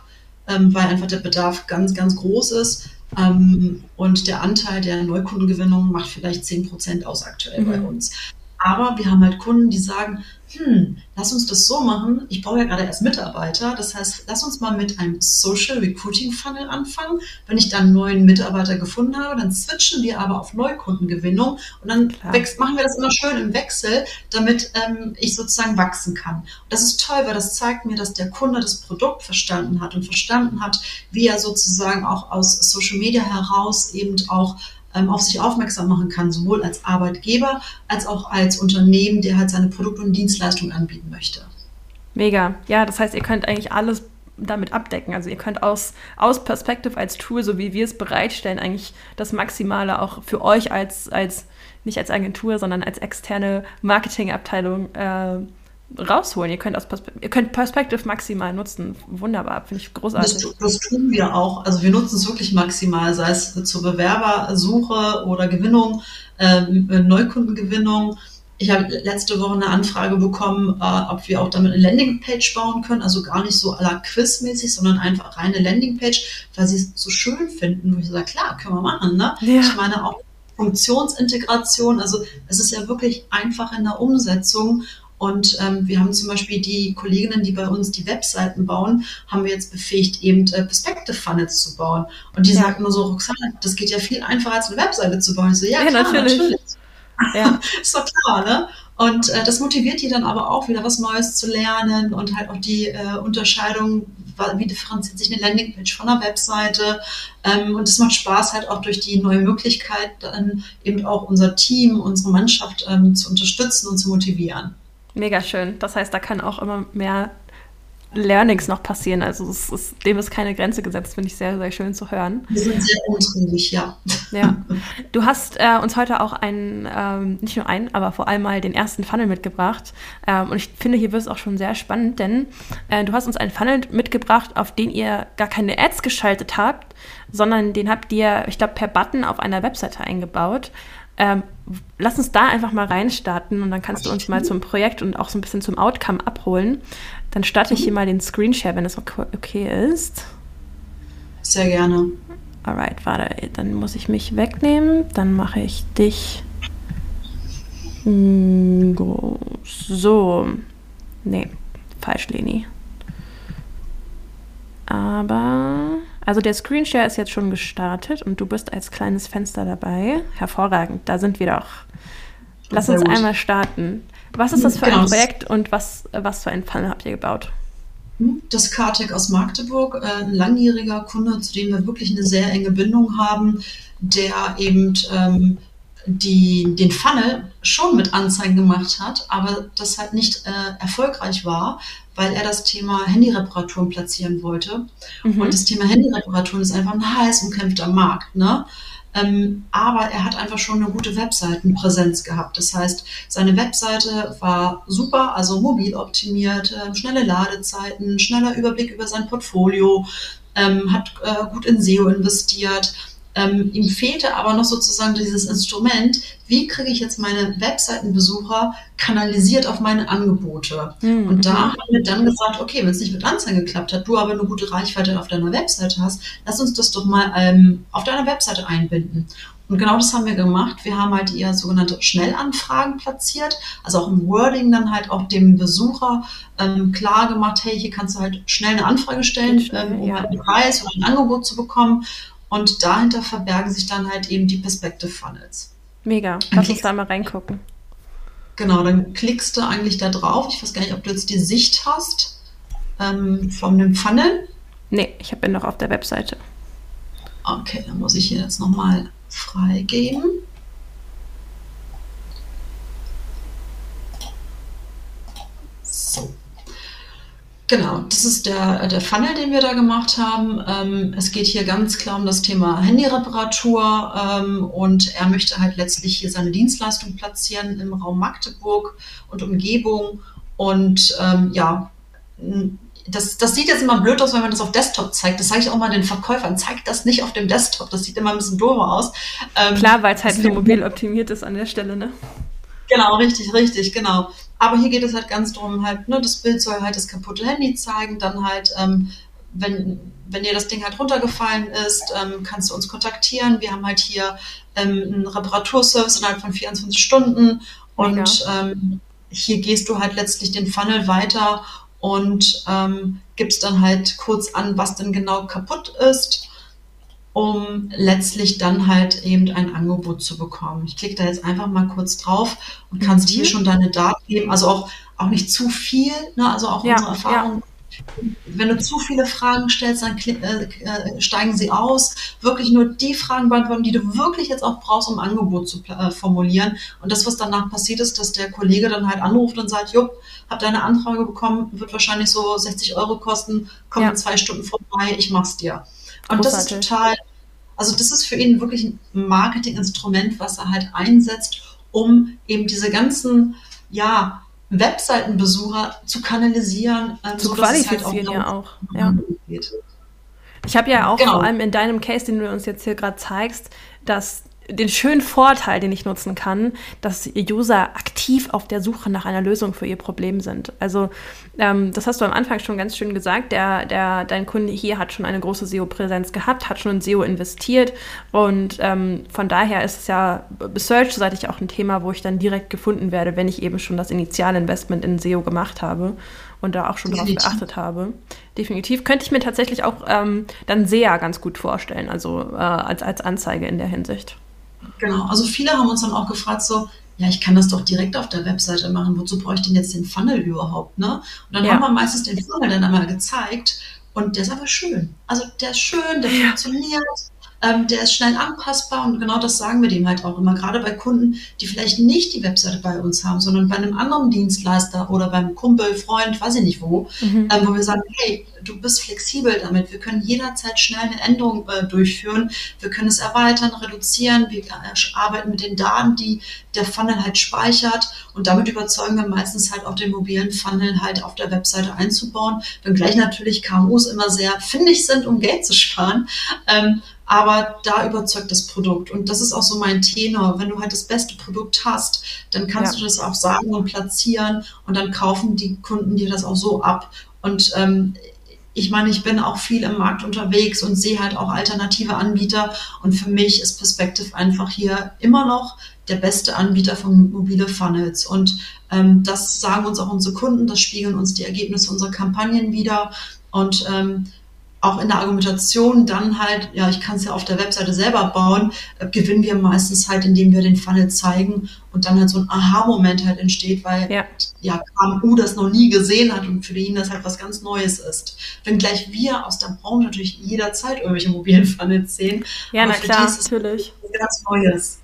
ähm, weil einfach der Bedarf ganz, ganz groß ist. Ähm, und der Anteil der Neukundengewinnung macht vielleicht 10 Prozent aus aktuell mhm. bei uns. Aber wir haben halt Kunden, die sagen, hm, lass uns das so machen. Ich brauche ja gerade erst Mitarbeiter. Das heißt, lass uns mal mit einem Social Recruiting Funnel anfangen. Wenn ich dann einen neuen Mitarbeiter gefunden habe, dann switchen wir aber auf Neukundengewinnung und dann wächst, machen wir das immer schön im Wechsel, damit ähm, ich sozusagen wachsen kann. Und das ist toll, weil das zeigt mir, dass der Kunde das Produkt verstanden hat und verstanden hat, wie er sozusagen auch aus Social Media heraus eben auch auf sich aufmerksam machen kann, sowohl als Arbeitgeber als auch als Unternehmen, der halt seine Produkte und Dienstleistungen anbieten möchte.
Mega. Ja, das heißt, ihr könnt eigentlich alles damit abdecken. Also ihr könnt aus, aus Perspective als Tool, so wie wir es bereitstellen, eigentlich das Maximale auch für euch als, als nicht als Agentur, sondern als externe Marketingabteilung äh, rausholen. Ihr könnt, aus Perspe ihr könnt Perspective maximal nutzen. Wunderbar, finde ich großartig.
Das, das, tun wir auch. Also wir nutzen es wirklich maximal, sei es zur Bewerbersuche oder Gewinnung, äh, Neukundengewinnung. Ich habe letzte Woche eine Anfrage bekommen, äh, ob wir auch damit eine Landingpage bauen können, also gar nicht so à la Quiz-mäßig, sondern einfach reine Landingpage, weil sie es so schön finden. Wo ich sage, klar, können wir machen. Ne? Ja. Ich meine auch Funktionsintegration, also es ist ja wirklich einfach in der Umsetzung und ähm, wir haben zum Beispiel die Kolleginnen, die bei uns die Webseiten bauen, haben wir jetzt befähigt, eben äh, Perspective Funnels zu bauen. Und die ja. sagen nur so, Roxana, das geht ja viel einfacher als eine Webseite zu bauen. Ich so, ja, ja klar, natürlich. natürlich. Ja. ist doch klar, ne? Und äh, das motiviert die dann aber auch, wieder was Neues zu lernen und halt auch die äh, Unterscheidung, wie differenziert sich eine Landingpage von einer Webseite. Ähm, und es macht Spaß, halt auch durch die neue Möglichkeit, dann eben auch unser Team, unsere Mannschaft ähm, zu unterstützen und zu motivieren.
Mega schön. Das heißt, da kann auch immer mehr Learnings noch passieren. Also ist, dem ist keine Grenze gesetzt, finde ich sehr, sehr schön zu hören.
Wir sind sehr umtriebig, ja.
Ja. Du hast äh, uns heute auch einen, ähm, nicht nur einen, aber vor allem mal den ersten Funnel mitgebracht. Ähm, und ich finde, hier wird es auch schon sehr spannend, denn äh, du hast uns einen Funnel mitgebracht, auf den ihr gar keine Ads geschaltet habt, sondern den habt ihr, ich glaube, per Button auf einer Webseite eingebaut. Ähm, lass uns da einfach mal reinstarten und dann kannst du uns mal zum Projekt und auch so ein bisschen zum Outcome abholen. Dann starte ich hier mal den Screenshare, wenn es okay ist.
Sehr gerne.
Alright, warte, dann muss ich mich wegnehmen. Dann mache ich dich groß. So. Nee, falsch, Leni. Aber also der Screenshare ist jetzt schon gestartet und du bist als kleines Fenster dabei. Hervorragend, da sind wir doch. Lass uns einmal starten. Was ist das für genau. ein Projekt und was, was für einen Funnel habt ihr gebaut?
Das Cartec aus Magdeburg, äh, ein langjähriger Kunde, zu dem wir wirklich eine sehr enge Bindung haben, der eben ähm, die, den Funnel schon mit Anzeigen gemacht hat, aber das halt nicht äh, erfolgreich war, weil er das Thema Handyreparaturen platzieren wollte. Mhm. Und das Thema Handyreparaturen ist einfach ein heiß umkämpfter Markt. Ne? Ähm, aber er hat einfach schon eine gute Webseitenpräsenz gehabt. Das heißt, seine Webseite war super, also mobil optimiert, äh, schnelle Ladezeiten, schneller Überblick über sein Portfolio, ähm, hat äh, gut in SEO investiert ähm, ihm fehlte aber noch sozusagen dieses Instrument, wie kriege ich jetzt meine Webseitenbesucher kanalisiert auf meine Angebote. Mhm. Und da haben wir dann gesagt, okay, wenn es nicht mit Anzeigen geklappt hat, du aber eine gute Reichweite auf deiner Webseite hast, lass uns das doch mal ähm, auf deiner Webseite einbinden. Und genau das haben wir gemacht. Wir haben halt eher sogenannte Schnellanfragen platziert, also auch im Wording dann halt auch dem Besucher ähm, klar gemacht, hey, hier kannst du halt schnell eine Anfrage stellen, ähm, um ja. halt einen Preis oder ein Angebot zu bekommen. Und dahinter verbergen sich dann halt eben die Perspective Funnels.
Mega. Lass uns da mal reingucken.
Genau, dann klickst du eigentlich da drauf. Ich weiß gar nicht, ob du jetzt die Sicht hast ähm, von dem Funnel.
Nee, ich bin noch auf der Webseite.
Okay, dann muss ich hier jetzt nochmal freigeben. So. Genau, das ist der, der Funnel, den wir da gemacht haben. Ähm, es geht hier ganz klar um das Thema Handyreparatur ähm, und er möchte halt letztlich hier seine Dienstleistung platzieren im Raum Magdeburg und Umgebung. Und ähm, ja, das, das sieht jetzt immer blöd aus, wenn man das auf Desktop zeigt. Das sage ich auch mal den Verkäufern. Zeigt das nicht auf dem Desktop. Das sieht immer ein bisschen doof aus.
Ähm, klar, weil es halt für mobil optimiert ist an der Stelle, ne?
Genau, richtig, richtig, genau. Aber hier geht es halt ganz darum, halt, ne, das Bild soll halt das kaputte Handy zeigen, dann halt, ähm, wenn, wenn dir das Ding halt runtergefallen ist, ähm, kannst du uns kontaktieren. Wir haben halt hier ähm, einen Reparaturservice innerhalb von 24 Stunden und ähm, hier gehst du halt letztlich den Funnel weiter und ähm, gibst dann halt kurz an, was denn genau kaputt ist um letztlich dann halt eben ein Angebot zu bekommen. Ich klicke da jetzt einfach mal kurz drauf und kannst mhm. hier schon deine Daten geben, also auch, auch nicht zu viel, ne? also auch ja, unsere Erfahrung. Ja. Wenn du zu viele Fragen stellst, dann äh, äh, steigen sie aus. Wirklich nur die Fragen beantworten, die du wirklich jetzt auch brauchst, um ein Angebot zu äh, formulieren. Und das, was danach passiert ist, dass der Kollege dann halt anruft und sagt, jupp, hab deine Anfrage bekommen, wird wahrscheinlich so 60 Euro kosten, komm ja. in zwei Stunden vorbei, ich mach's dir. Und Großartig. das ist total, also das ist für ihn wirklich ein Marketinginstrument, was er halt einsetzt, um eben diese ganzen, ja, Webseitenbesucher zu kanalisieren,
ähm, zu so, qualifizieren halt auch ja auch. Ja. Geht. Ich habe ja auch genau. vor allem in deinem Case, den du uns jetzt hier gerade zeigst, dass den schönen Vorteil, den ich nutzen kann, dass User aktiv auf der Suche nach einer Lösung für ihr Problem sind. Also ähm, das hast du am Anfang schon ganz schön gesagt. Der, der, dein Kunde hier hat schon eine große SEO-Präsenz gehabt, hat schon in SEO investiert und ähm, von daher ist es ja Search-seitig auch ein Thema, wo ich dann direkt gefunden werde, wenn ich eben schon das Initialinvestment in SEO gemacht habe und da auch schon darauf geachtet habe. Definitiv. Könnte ich mir tatsächlich auch ähm, dann sehr ganz gut vorstellen, also äh, als, als Anzeige in der Hinsicht.
Genau, also viele haben uns dann auch gefragt, so, ja, ich kann das doch direkt auf der Webseite machen, wozu brauche ich denn jetzt den Funnel überhaupt, ne? Und dann ja. haben wir meistens den Funnel dann einmal gezeigt und der ist aber schön. Also der ist schön, der ja. funktioniert, ähm, der ist schnell anpassbar und genau das sagen wir dem halt auch immer, gerade bei Kunden, die vielleicht nicht die Webseite bei uns haben, sondern bei einem anderen Dienstleister oder beim Kumpel, Freund, weiß ich nicht wo, mhm. ähm, wo wir sagen, hey, du bist flexibel damit, wir können jederzeit schnell eine Änderung äh, durchführen, wir können es erweitern, reduzieren, wir äh, arbeiten mit den Daten, die der Funnel halt speichert. Und damit überzeugen wir meistens halt auch den mobilen Funnel halt auf der Webseite einzubauen, wenngleich natürlich KMUs immer sehr findig sind, um Geld zu sparen. Ähm, aber da überzeugt das Produkt. Und das ist auch so mein Tenor. Wenn du halt das beste Produkt hast, dann kannst ja. du das auch sagen und platzieren und dann kaufen die Kunden dir das auch so ab. Und ähm, ich meine, ich bin auch viel im Markt unterwegs und sehe halt auch alternative Anbieter. Und für mich ist Perspective einfach hier immer noch der beste Anbieter von mobile Funnels. Und ähm, das sagen uns auch unsere Kunden, das spiegeln uns die Ergebnisse unserer Kampagnen wieder. Und ähm, auch in der Argumentation dann halt, ja, ich kann es ja auf der Webseite selber bauen, äh, gewinnen wir meistens halt, indem wir den Funnel zeigen und dann halt so ein Aha-Moment halt entsteht, weil ja. ja KMU das noch nie gesehen hat und für ihn das halt was ganz Neues ist. Wenngleich wir aus der Branche natürlich jederzeit irgendwelche mobilen Funnels sehen.
Ja, na klar, natürlich.
Ganz Neues.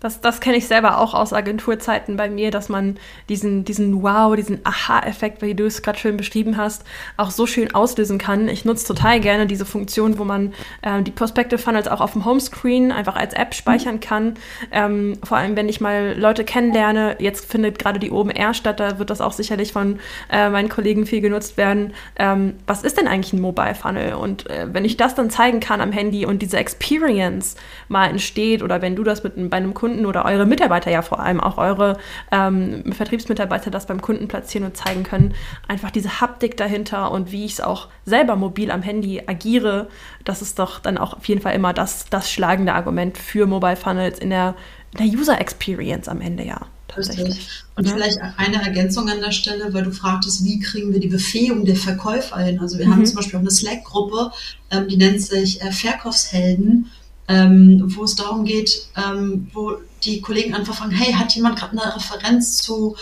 Das, das kenne ich selber auch aus Agenturzeiten bei mir, dass man diesen, diesen Wow, diesen Aha-Effekt, wie du es gerade schön beschrieben hast, auch so schön auslösen kann. Ich nutze total gerne diese Funktion, wo man äh, die Prospective Funnels auch auf dem Homescreen einfach als App speichern kann. Ähm, vor allem, wenn ich mal Leute kennenlerne. Jetzt findet gerade die OMR statt, da wird das auch sicherlich von äh, meinen Kollegen viel genutzt werden. Ähm, was ist denn eigentlich ein Mobile Funnel? Und äh, wenn ich das dann zeigen kann am Handy und diese Experience mal entsteht oder wenn du das mit, bei einem Kunden Kunden oder eure Mitarbeiter ja vor allem, auch eure ähm, Vertriebsmitarbeiter das beim Kunden platzieren und zeigen können. Einfach diese Haptik dahinter und wie ich es auch selber mobil am Handy agiere, das ist doch dann auch auf jeden Fall immer das, das schlagende Argument für Mobile Funnels in der, in der User Experience am Ende, ja. Tatsächlich.
Und ja. vielleicht eine Ergänzung an der Stelle, weil du fragtest, wie kriegen wir die Befähigung der Verkäufer hin? Also wir mhm. haben zum Beispiel auch eine Slack-Gruppe, ähm, die nennt sich äh, Verkaufshelden ähm, wo es darum geht, ähm, wo die Kollegen einfach fragen, hey, hat jemand gerade eine Referenz zu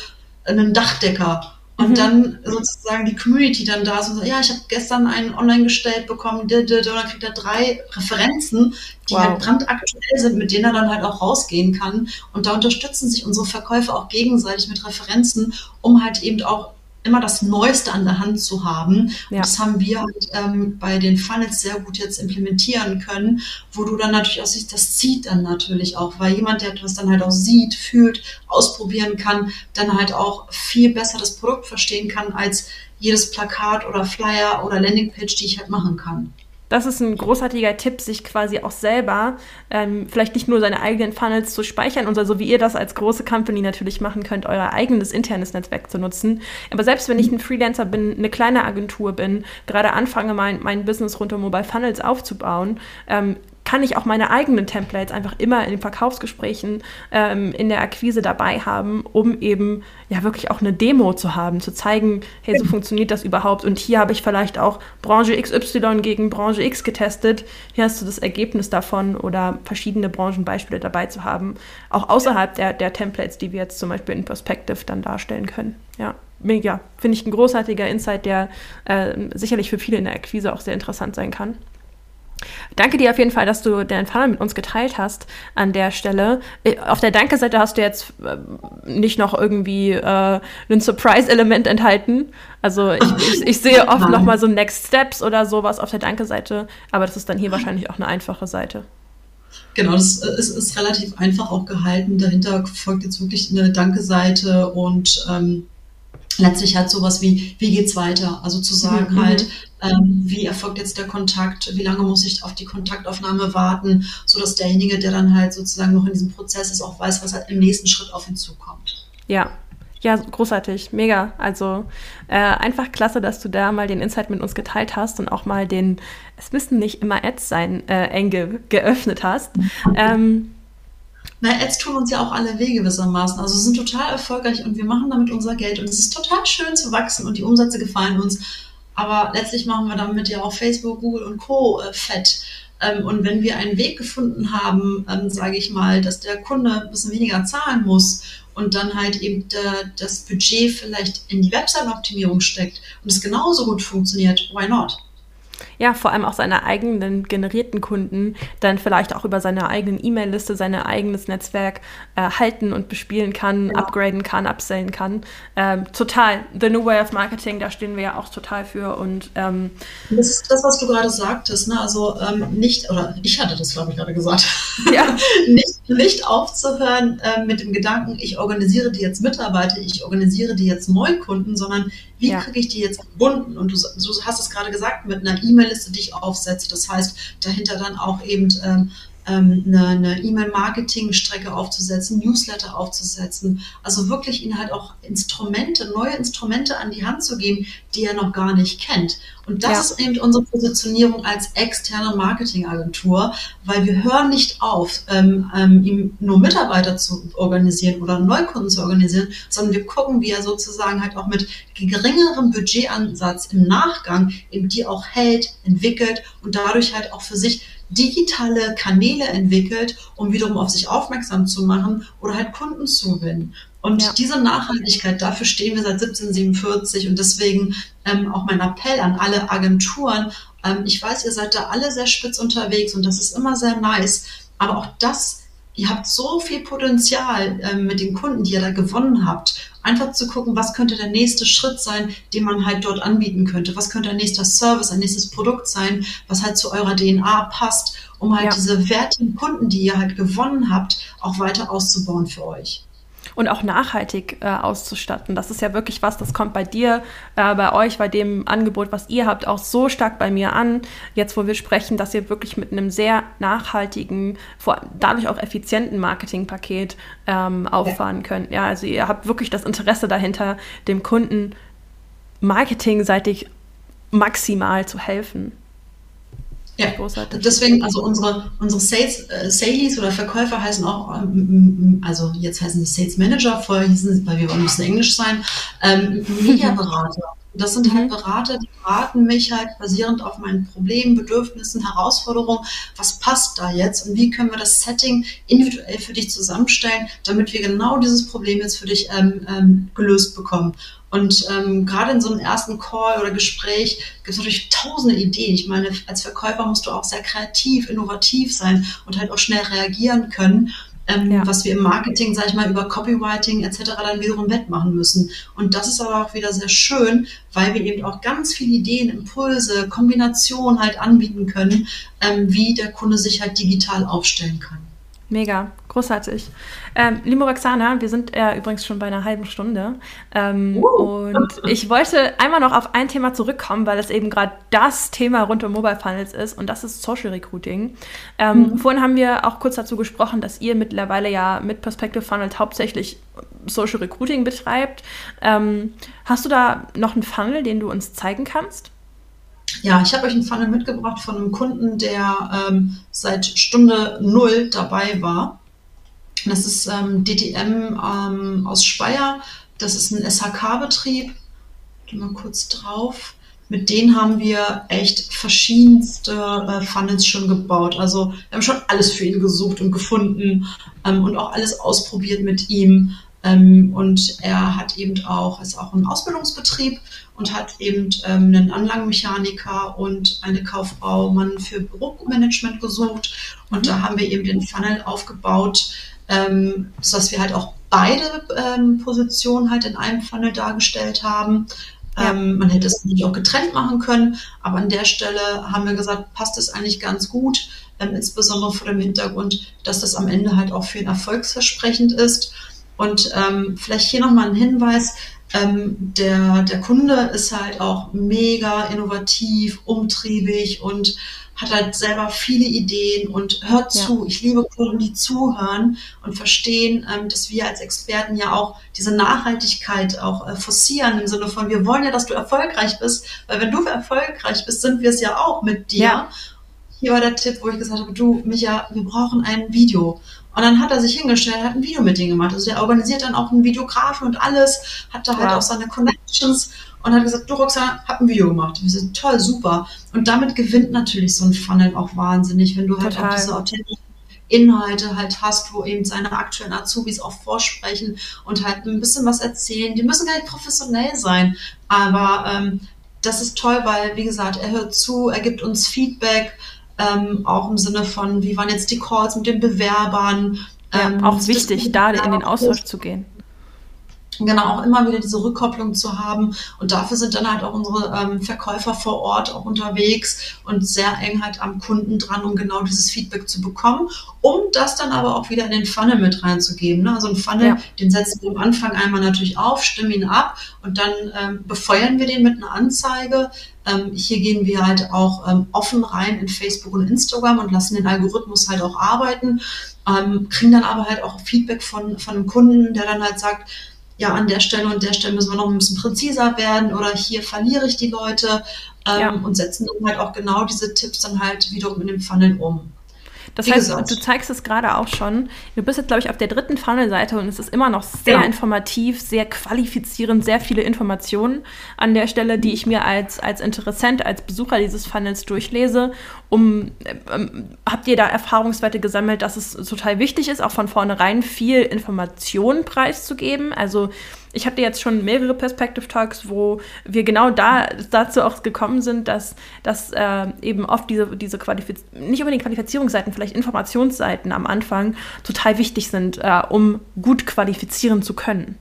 einem Dachdecker? Und mhm. dann sozusagen die Community dann da ist und sagt, ja, ich habe gestern einen online gestellt bekommen, und dann kriegt er drei Referenzen, die wow. halt brandaktuell sind, mit denen er dann halt auch rausgehen kann. Und da unterstützen sich unsere Verkäufer auch gegenseitig mit Referenzen, um halt eben auch immer das Neueste an der Hand zu haben. Ja. das haben wir halt, ähm, bei den Funnels sehr gut jetzt implementieren können, wo du dann natürlich auch siehst, das zieht dann natürlich auch, weil jemand, der etwas dann halt auch sieht, fühlt, ausprobieren kann, dann halt auch viel besser das Produkt verstehen kann als jedes Plakat oder Flyer oder Landingpage, die ich halt machen kann
das ist ein großartiger Tipp, sich quasi auch selber ähm, vielleicht nicht nur seine eigenen Funnels zu speichern und so wie ihr das als große Company natürlich machen könnt, euer eigenes internes Netzwerk zu nutzen. Aber selbst wenn ich ein Freelancer bin, eine kleine Agentur bin, gerade anfange, mein, mein Business rund um Mobile Funnels aufzubauen, ähm, kann ich auch meine eigenen Templates einfach immer in den Verkaufsgesprächen, ähm, in der Akquise dabei haben, um eben ja wirklich auch eine Demo zu haben, zu zeigen, hey, so funktioniert das überhaupt. Und hier habe ich vielleicht auch Branche XY gegen Branche X getestet. Hier hast du das Ergebnis davon oder verschiedene Branchenbeispiele dabei zu haben, auch außerhalb der, der Templates, die wir jetzt zum Beispiel in Perspective dann darstellen können. Ja, mega. Finde ich ein großartiger Insight, der äh, sicherlich für viele in der Akquise auch sehr interessant sein kann. Danke dir auf jeden Fall, dass du deinen Funnel mit uns geteilt hast an der Stelle. Äh, auf der Danke-Seite hast du jetzt äh, nicht noch irgendwie äh, ein Surprise-Element enthalten. Also ich, ich, ich sehe oft nochmal so Next Steps oder sowas auf der Danke-Seite, aber das ist dann hier wahrscheinlich auch eine einfache Seite.
Genau, das äh, ist, ist relativ einfach auch gehalten. Dahinter folgt jetzt wirklich eine Danke-Seite und ähm, letztlich halt sowas wie, wie geht's weiter? Also zu sagen mhm. halt, ähm, wie erfolgt jetzt der Kontakt, wie lange muss ich auf die Kontaktaufnahme warten, sodass derjenige, der dann halt sozusagen noch in diesem Prozess ist, auch weiß, was halt im nächsten Schritt auf ihn zukommt.
Ja, ja, großartig, mega. Also äh, einfach klasse, dass du da mal den Insight mit uns geteilt hast und auch mal den, es müssen nicht immer Ads sein, äh, Engel geöffnet hast. Mhm. Ähm,
na, Ads tun uns ja auch alle Wege gewissermaßen. Also sind total erfolgreich und wir machen damit unser Geld und es ist total schön zu wachsen und die Umsätze gefallen uns. Aber letztlich machen wir damit ja auch Facebook, Google und Co. Äh, fett. Ähm, und wenn wir einen Weg gefunden haben, ähm, sage ich mal, dass der Kunde ein bisschen weniger zahlen muss und dann halt eben das Budget vielleicht in die Website-Optimierung steckt und es genauso gut funktioniert, why not?
Ja, vor allem auch seine eigenen generierten Kunden dann vielleicht auch über seine eigenen E-Mail-Liste, sein eigenes Netzwerk äh, halten und bespielen kann, ja. upgraden kann, upsellen kann. Ähm, total. The New Way of Marketing, da stehen wir ja auch total für. Und ähm,
das ist das, was du gerade sagtest, ne? Also ähm, nicht, oder ich hatte das, glaube ich, gerade gesagt, ja. nicht, nicht aufzuhören äh, mit dem Gedanken, ich organisiere die jetzt Mitarbeiter, ich organisiere die jetzt Neukunden, sondern wie ja. kriege ich die jetzt gebunden? Und du, du hast es gerade gesagt, mit einer E-Mail-Liste, die ich aufsetze. Das heißt, dahinter dann auch eben ähm, ähm, eine, eine E-Mail-Marketing-Strecke aufzusetzen, Newsletter aufzusetzen. Also wirklich ihnen halt auch Instrumente, neue Instrumente an die Hand zu geben, die er noch gar nicht kennt. Und das ja. ist eben unsere Positionierung als externe Marketingagentur, weil wir hören nicht auf, ähm, ähm, ihm nur Mitarbeiter zu organisieren oder Neukunden zu organisieren, sondern wir gucken, wie er sozusagen halt auch mit geringerem Budgetansatz im Nachgang eben die auch hält, entwickelt und dadurch halt auch für sich digitale Kanäle entwickelt, um wiederum auf sich aufmerksam zu machen oder halt Kunden zu gewinnen. Und ja. diese Nachhaltigkeit, dafür stehen wir seit 1747 und deswegen ähm, auch mein Appell an alle Agenturen. Ähm, ich weiß, ihr seid da alle sehr spitz unterwegs und das ist immer sehr nice, aber auch das ihr habt so viel Potenzial ähm, mit den Kunden, die ihr da gewonnen habt. Einfach zu gucken, was könnte der nächste Schritt sein, den man halt dort anbieten könnte. Was könnte ein nächster Service, ein nächstes Produkt sein, was halt zu eurer DNA passt, um halt ja. diese wertigen Kunden, die ihr halt gewonnen habt, auch weiter auszubauen für euch
und auch nachhaltig äh, auszustatten. Das ist ja wirklich was, das kommt bei dir, äh, bei euch, bei dem Angebot, was ihr habt, auch so stark bei mir an. Jetzt, wo wir sprechen, dass ihr wirklich mit einem sehr nachhaltigen, vor, dadurch auch effizienten Marketingpaket ähm, auffahren könnt. Ja, also ihr habt wirklich das Interesse dahinter, dem Kunden marketingseitig maximal zu helfen.
Ja, großartig. Deswegen, also unsere, unsere Sales, äh, Sales oder Verkäufer heißen auch, ähm, also jetzt heißen sie Sales Manager, vorher hießen sie, weil wir müssen Englisch sein, ähm, Mediaberater. Das sind halt mhm. Berater, die beraten mich halt basierend auf meinen Problemen, Bedürfnissen, Herausforderungen. Was passt da jetzt und wie können wir das Setting individuell für dich zusammenstellen, damit wir genau dieses Problem jetzt für dich ähm, ähm, gelöst bekommen. Und ähm, gerade in so einem ersten Call oder Gespräch gibt es natürlich tausende Ideen. Ich meine, als Verkäufer musst du auch sehr kreativ, innovativ sein und halt auch schnell reagieren können. Ähm, ja. was wir im Marketing, sag ich mal, über Copywriting etc. dann wiederum wettmachen müssen. Und das ist aber auch wieder sehr schön, weil wir eben auch ganz viele Ideen, Impulse, Kombinationen halt anbieten können, ähm, wie der Kunde sich halt digital aufstellen kann.
Mega, großartig. Ähm, liebe Roxana, wir sind äh, übrigens schon bei einer halben Stunde. Ähm, uh. Und ich wollte einmal noch auf ein Thema zurückkommen, weil es eben gerade das Thema rund um Mobile Funnels ist und das ist Social Recruiting. Ähm, mhm. Vorhin haben wir auch kurz dazu gesprochen, dass ihr mittlerweile ja mit Perspective Funnels hauptsächlich Social Recruiting betreibt. Ähm, hast du da noch einen Funnel, den du uns zeigen kannst?
Ja, ich habe euch einen Funnel mitgebracht von einem Kunden, der ähm, seit Stunde null dabei war. Das ist ähm, DTM ähm, aus Speyer. Das ist ein SHK-Betrieb. Geh mal kurz drauf. Mit denen haben wir echt verschiedenste äh, Funnels schon gebaut. Also wir haben schon alles für ihn gesucht und gefunden ähm, und auch alles ausprobiert mit ihm. Ähm, und er hat eben auch, ist auch ein Ausbildungsbetrieb und hat eben ähm, einen Anlagenmechaniker und eine Kauffrau Mann für Büromanagement gesucht. Und mhm. da haben wir eben den Funnel aufgebaut, ähm, sodass wir halt auch beide ähm, Positionen halt in einem Funnel dargestellt haben. Ja. Ähm, man hätte es natürlich auch getrennt machen können, aber an der Stelle haben wir gesagt, passt es eigentlich ganz gut, ähm, insbesondere vor dem Hintergrund, dass das am Ende halt auch für ihn erfolgsversprechend ist. Und ähm, vielleicht hier nochmal ein Hinweis. ähm, der, der Kunde ist halt auch mega innovativ, umtriebig und hat halt selber viele Ideen und hört ja. zu. Ich liebe Kunden, die zuhören und verstehen, ähm, dass wir als Experten ja auch diese Nachhaltigkeit auch äh, forcieren im Sinne von, wir wollen ja, dass du erfolgreich bist, weil wenn du erfolgreich bist, sind wir es ja auch mit dir. Ja. Hier war der Tipp, wo ich gesagt habe, du, Micha, wir brauchen ein Video. Und dann hat er sich hingestellt, hat ein Video mit denen gemacht. Also der organisiert dann auch einen Videografen und alles, hat da halt auch seine Connections und hat gesagt, du Roxana, hab ein Video gemacht. Wir sind toll, super. Und damit gewinnt natürlich so ein Funnel auch wahnsinnig, wenn du halt Total. auch diese authentischen Inhalte halt hast, wo eben seine aktuellen Azubis auch vorsprechen und halt ein bisschen was erzählen. Die müssen gar nicht professionell sein, aber ähm, das ist toll, weil, wie gesagt, er hört zu, er gibt uns Feedback, ähm, auch im Sinne von, wie waren jetzt die Calls mit den Bewerbern.
Ja, ähm, auch wichtig, da in den Austausch zu gehen
genau auch immer wieder diese Rückkopplung zu haben. Und dafür sind dann halt auch unsere ähm, Verkäufer vor Ort auch unterwegs und sehr eng halt am Kunden dran, um genau dieses Feedback zu bekommen, um das dann aber auch wieder in den Funnel mit reinzugeben. Ne? Also ein Funnel, ja. den setzen wir am Anfang einmal natürlich auf, stimmen ihn ab und dann ähm, befeuern wir den mit einer Anzeige. Ähm, hier gehen wir halt auch ähm, offen rein in Facebook und Instagram und lassen den Algorithmus halt auch arbeiten, ähm, kriegen dann aber halt auch Feedback von, von einem Kunden, der dann halt sagt, ja, an der Stelle und der Stelle müssen wir noch ein bisschen präziser werden oder hier verliere ich die Leute ähm, ja. und setzen dann halt auch genau diese Tipps dann halt wiederum in dem Funnel um.
Das Wie heißt, gesagt. du zeigst es gerade auch schon. Du bist jetzt, glaube ich, auf der dritten Funnel-Seite und es ist immer noch sehr ja. informativ, sehr qualifizierend, sehr viele Informationen an der Stelle, die ich mir als, als Interessent, als Besucher dieses Funnels durchlese. Um, ähm, habt ihr da Erfahrungswerte gesammelt, dass es total wichtig ist, auch von vornherein viel Information preiszugeben? Also ich hatte jetzt schon mehrere Perspective Talks, wo wir genau da dazu auch gekommen sind, dass, dass äh, eben oft diese, diese Qualifiz nicht unbedingt Qualifizierungsseiten, vielleicht Informationsseiten am Anfang total wichtig sind, äh, um gut qualifizieren zu können.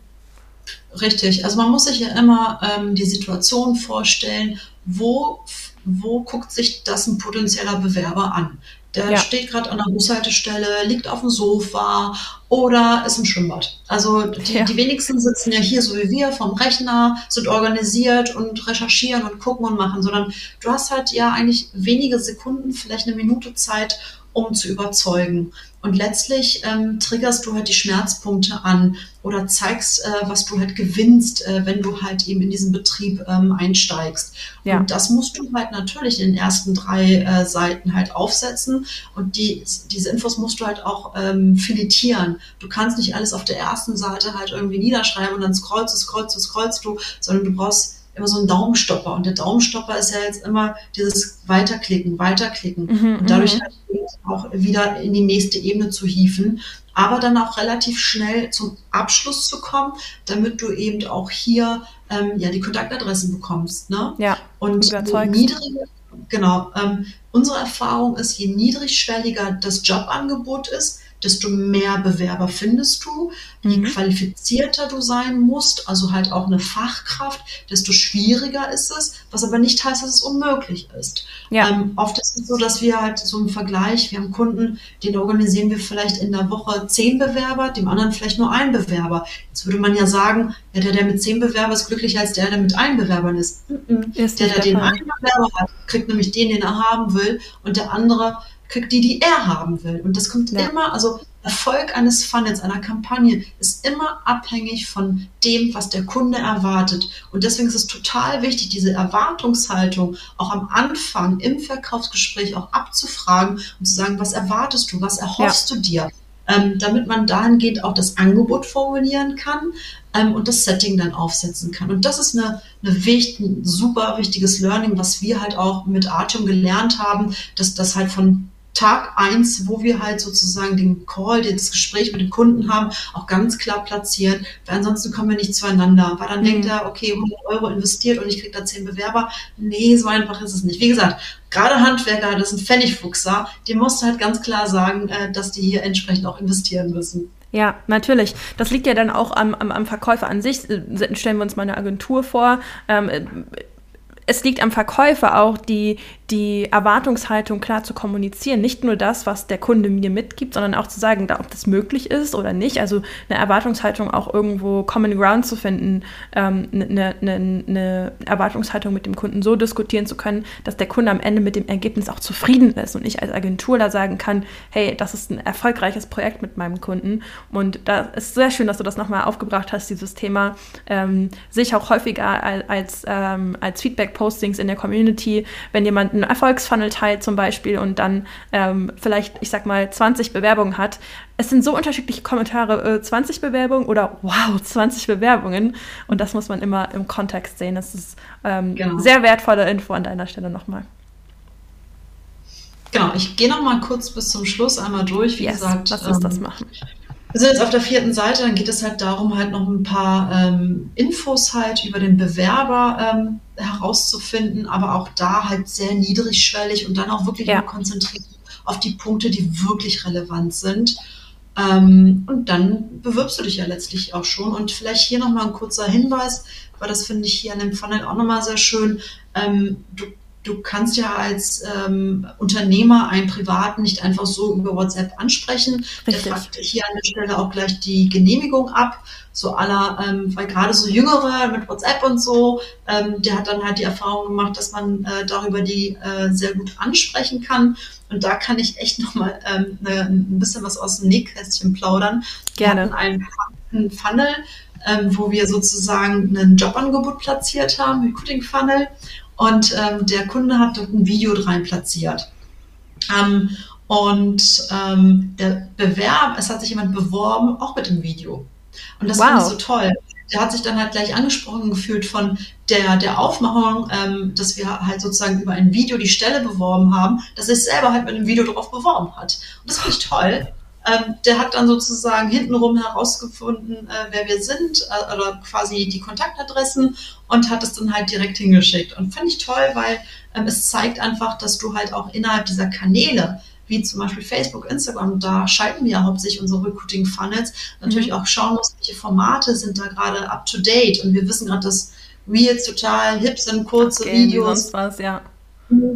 Richtig, also man muss sich ja immer ähm, die Situation vorstellen, wo, wo guckt sich das ein potenzieller Bewerber an? Der ja. steht gerade an der Bushaltestelle, liegt auf dem Sofa oder ist im Schwimmbad. Also die, ja. die wenigsten sitzen ja hier so wie wir vom Rechner, sind organisiert und recherchieren und gucken und machen, sondern du hast halt ja eigentlich wenige Sekunden, vielleicht eine Minute Zeit, um zu überzeugen. Und letztlich ähm, triggerst du halt die Schmerzpunkte an oder zeigst, äh, was du halt gewinnst, äh, wenn du halt eben in diesen Betrieb ähm, einsteigst. Ja. Und das musst du halt natürlich in den ersten drei äh, Seiten halt aufsetzen. Und die, diese Infos musst du halt auch ähm, filetieren. Du kannst nicht alles auf der ersten Seite halt irgendwie niederschreiben und dann scrollst du, scrollst du, scrollst du, sondern du brauchst immer so einen Daumenstopper. Und der Daumenstopper ist ja jetzt immer dieses Weiterklicken, Weiterklicken. Mhm, und dadurch halt auch wieder in die nächste Ebene zu hieven, aber dann auch relativ schnell zum Abschluss zu kommen, damit du eben auch hier ähm, ja die Kontaktadressen bekommst. Ne?
Ja,
und niedrige, genau. Ähm, unsere Erfahrung ist, je niedrigschwelliger das Jobangebot ist, desto mehr Bewerber findest du. Je mhm. qualifizierter du sein musst, also halt auch eine Fachkraft, desto schwieriger ist es, was aber nicht heißt, dass es unmöglich ist. Ja. Ähm, oft ist es so, dass wir halt so im Vergleich, wir haben Kunden, den organisieren wir vielleicht in der Woche zehn Bewerber, dem anderen vielleicht nur ein Bewerber. Jetzt würde man ja sagen, ja, der, der mit zehn Bewerbern ist glücklicher als der, der mit einem Bewerbern ist. ist der, der, der den einen Bewerber hat, kriegt nämlich den, den er haben will und der andere kriegt die, die er haben will. Und das kommt ja. immer, also Erfolg eines Funnels, einer Kampagne ist immer abhängig von dem, was der Kunde erwartet. Und deswegen ist es total wichtig, diese Erwartungshaltung auch am Anfang im Verkaufsgespräch auch abzufragen und zu sagen, was erwartest du, was erhoffst ja. du dir? Ähm, damit man dahingehend auch das Angebot formulieren kann ähm, und das Setting dann aufsetzen kann. Und das ist eine, eine wichtig, ein super wichtiges Learning, was wir halt auch mit Artium gelernt haben, dass das halt von Tag eins, wo wir halt sozusagen den Call, das Gespräch mit dem Kunden haben, auch ganz klar platzieren, weil ansonsten kommen wir nicht zueinander. Weil dann mhm. denkt er, okay, 100 Euro investiert und ich kriege da 10 Bewerber. Nee, so einfach ist es nicht. Wie gesagt, gerade Handwerker, das sind Pfennigfuchser, die musst du halt ganz klar sagen, äh, dass die hier entsprechend auch investieren müssen.
Ja, natürlich. Das liegt ja dann auch am, am, am Verkäufer an sich. Stellen wir uns mal eine Agentur vor. Ähm, es liegt am Verkäufer auch, die, die Erwartungshaltung klar zu kommunizieren. Nicht nur das, was der Kunde mir mitgibt, sondern auch zu sagen, ob das möglich ist oder nicht. Also eine Erwartungshaltung auch irgendwo Common Ground zu finden, ähm, eine, eine, eine Erwartungshaltung mit dem Kunden so diskutieren zu können, dass der Kunde am Ende mit dem Ergebnis auch zufrieden ist und ich als Agentur da sagen kann, hey, das ist ein erfolgreiches Projekt mit meinem Kunden. Und da ist sehr schön, dass du das nochmal aufgebracht hast, dieses Thema. Ähm, sehe ich auch häufiger als, als, ähm, als Feedback-Postings in der Community, wenn jemand einen Erfolgsfunnel teilt zum Beispiel und dann ähm, vielleicht, ich sag mal, 20 Bewerbungen hat. Es sind so unterschiedliche Kommentare, äh, 20 Bewerbungen oder wow, 20 Bewerbungen. Und das muss man immer im Kontext sehen. Das ist ähm, genau. sehr wertvolle Info an deiner Stelle nochmal.
Genau, ich gehe noch mal kurz bis zum Schluss einmal durch. Wie yes, gesagt,
lass uns ähm, das machen.
Wir sind jetzt auf der vierten Seite, dann geht es halt darum, halt noch ein paar ähm, Infos halt über den Bewerber ähm, herauszufinden, aber auch da halt sehr niedrigschwellig und dann auch wirklich ja. konzentriert auf die Punkte, die wirklich relevant sind. Ähm, und dann bewirbst du dich ja letztlich auch schon. Und vielleicht hier nochmal ein kurzer Hinweis, weil das finde ich hier an dem Funnel auch nochmal sehr schön. Ähm, du du kannst ja als ähm, Unternehmer einen Privaten nicht einfach so über WhatsApp ansprechen. Richtig. Der fragt hier an der Stelle auch gleich die Genehmigung ab. So aller, ähm, weil gerade so Jüngere mit WhatsApp und so, ähm, der hat dann halt die Erfahrung gemacht, dass man äh, darüber die äh, sehr gut ansprechen kann. Und da kann ich echt nochmal ähm, ne, ein bisschen was aus dem Nähkästchen plaudern.
Gerne.
Einen, einen Funnel, ähm, wo wir sozusagen ein Jobangebot platziert haben, Recruiting Funnel. Und ähm, der Kunde hat dort ein Video rein platziert. Ähm, und ähm, der Bewerb, es hat sich jemand beworben, auch mit dem Video. Und das wow. fand ich so toll. Der hat sich dann halt gleich angesprochen gefühlt von der, der Aufmachung, ähm, dass wir halt sozusagen über ein Video die Stelle beworben haben, dass er sich selber halt mit einem Video drauf beworben hat. Und das finde ich toll. Ähm, der hat dann sozusagen hintenrum herausgefunden, äh, wer wir sind, äh, oder quasi die Kontaktadressen und hat es dann halt direkt hingeschickt. Und fand ich toll, weil ähm, es zeigt einfach, dass du halt auch innerhalb dieser Kanäle, wie zum Beispiel Facebook, Instagram, da schalten wir ja hauptsächlich unsere Recruiting Funnels, natürlich mhm. auch schauen musst, welche Formate sind da gerade up to date. Und wir wissen gerade, dass Reels total hip sind, kurze okay, Videos.
Sonst was, ja.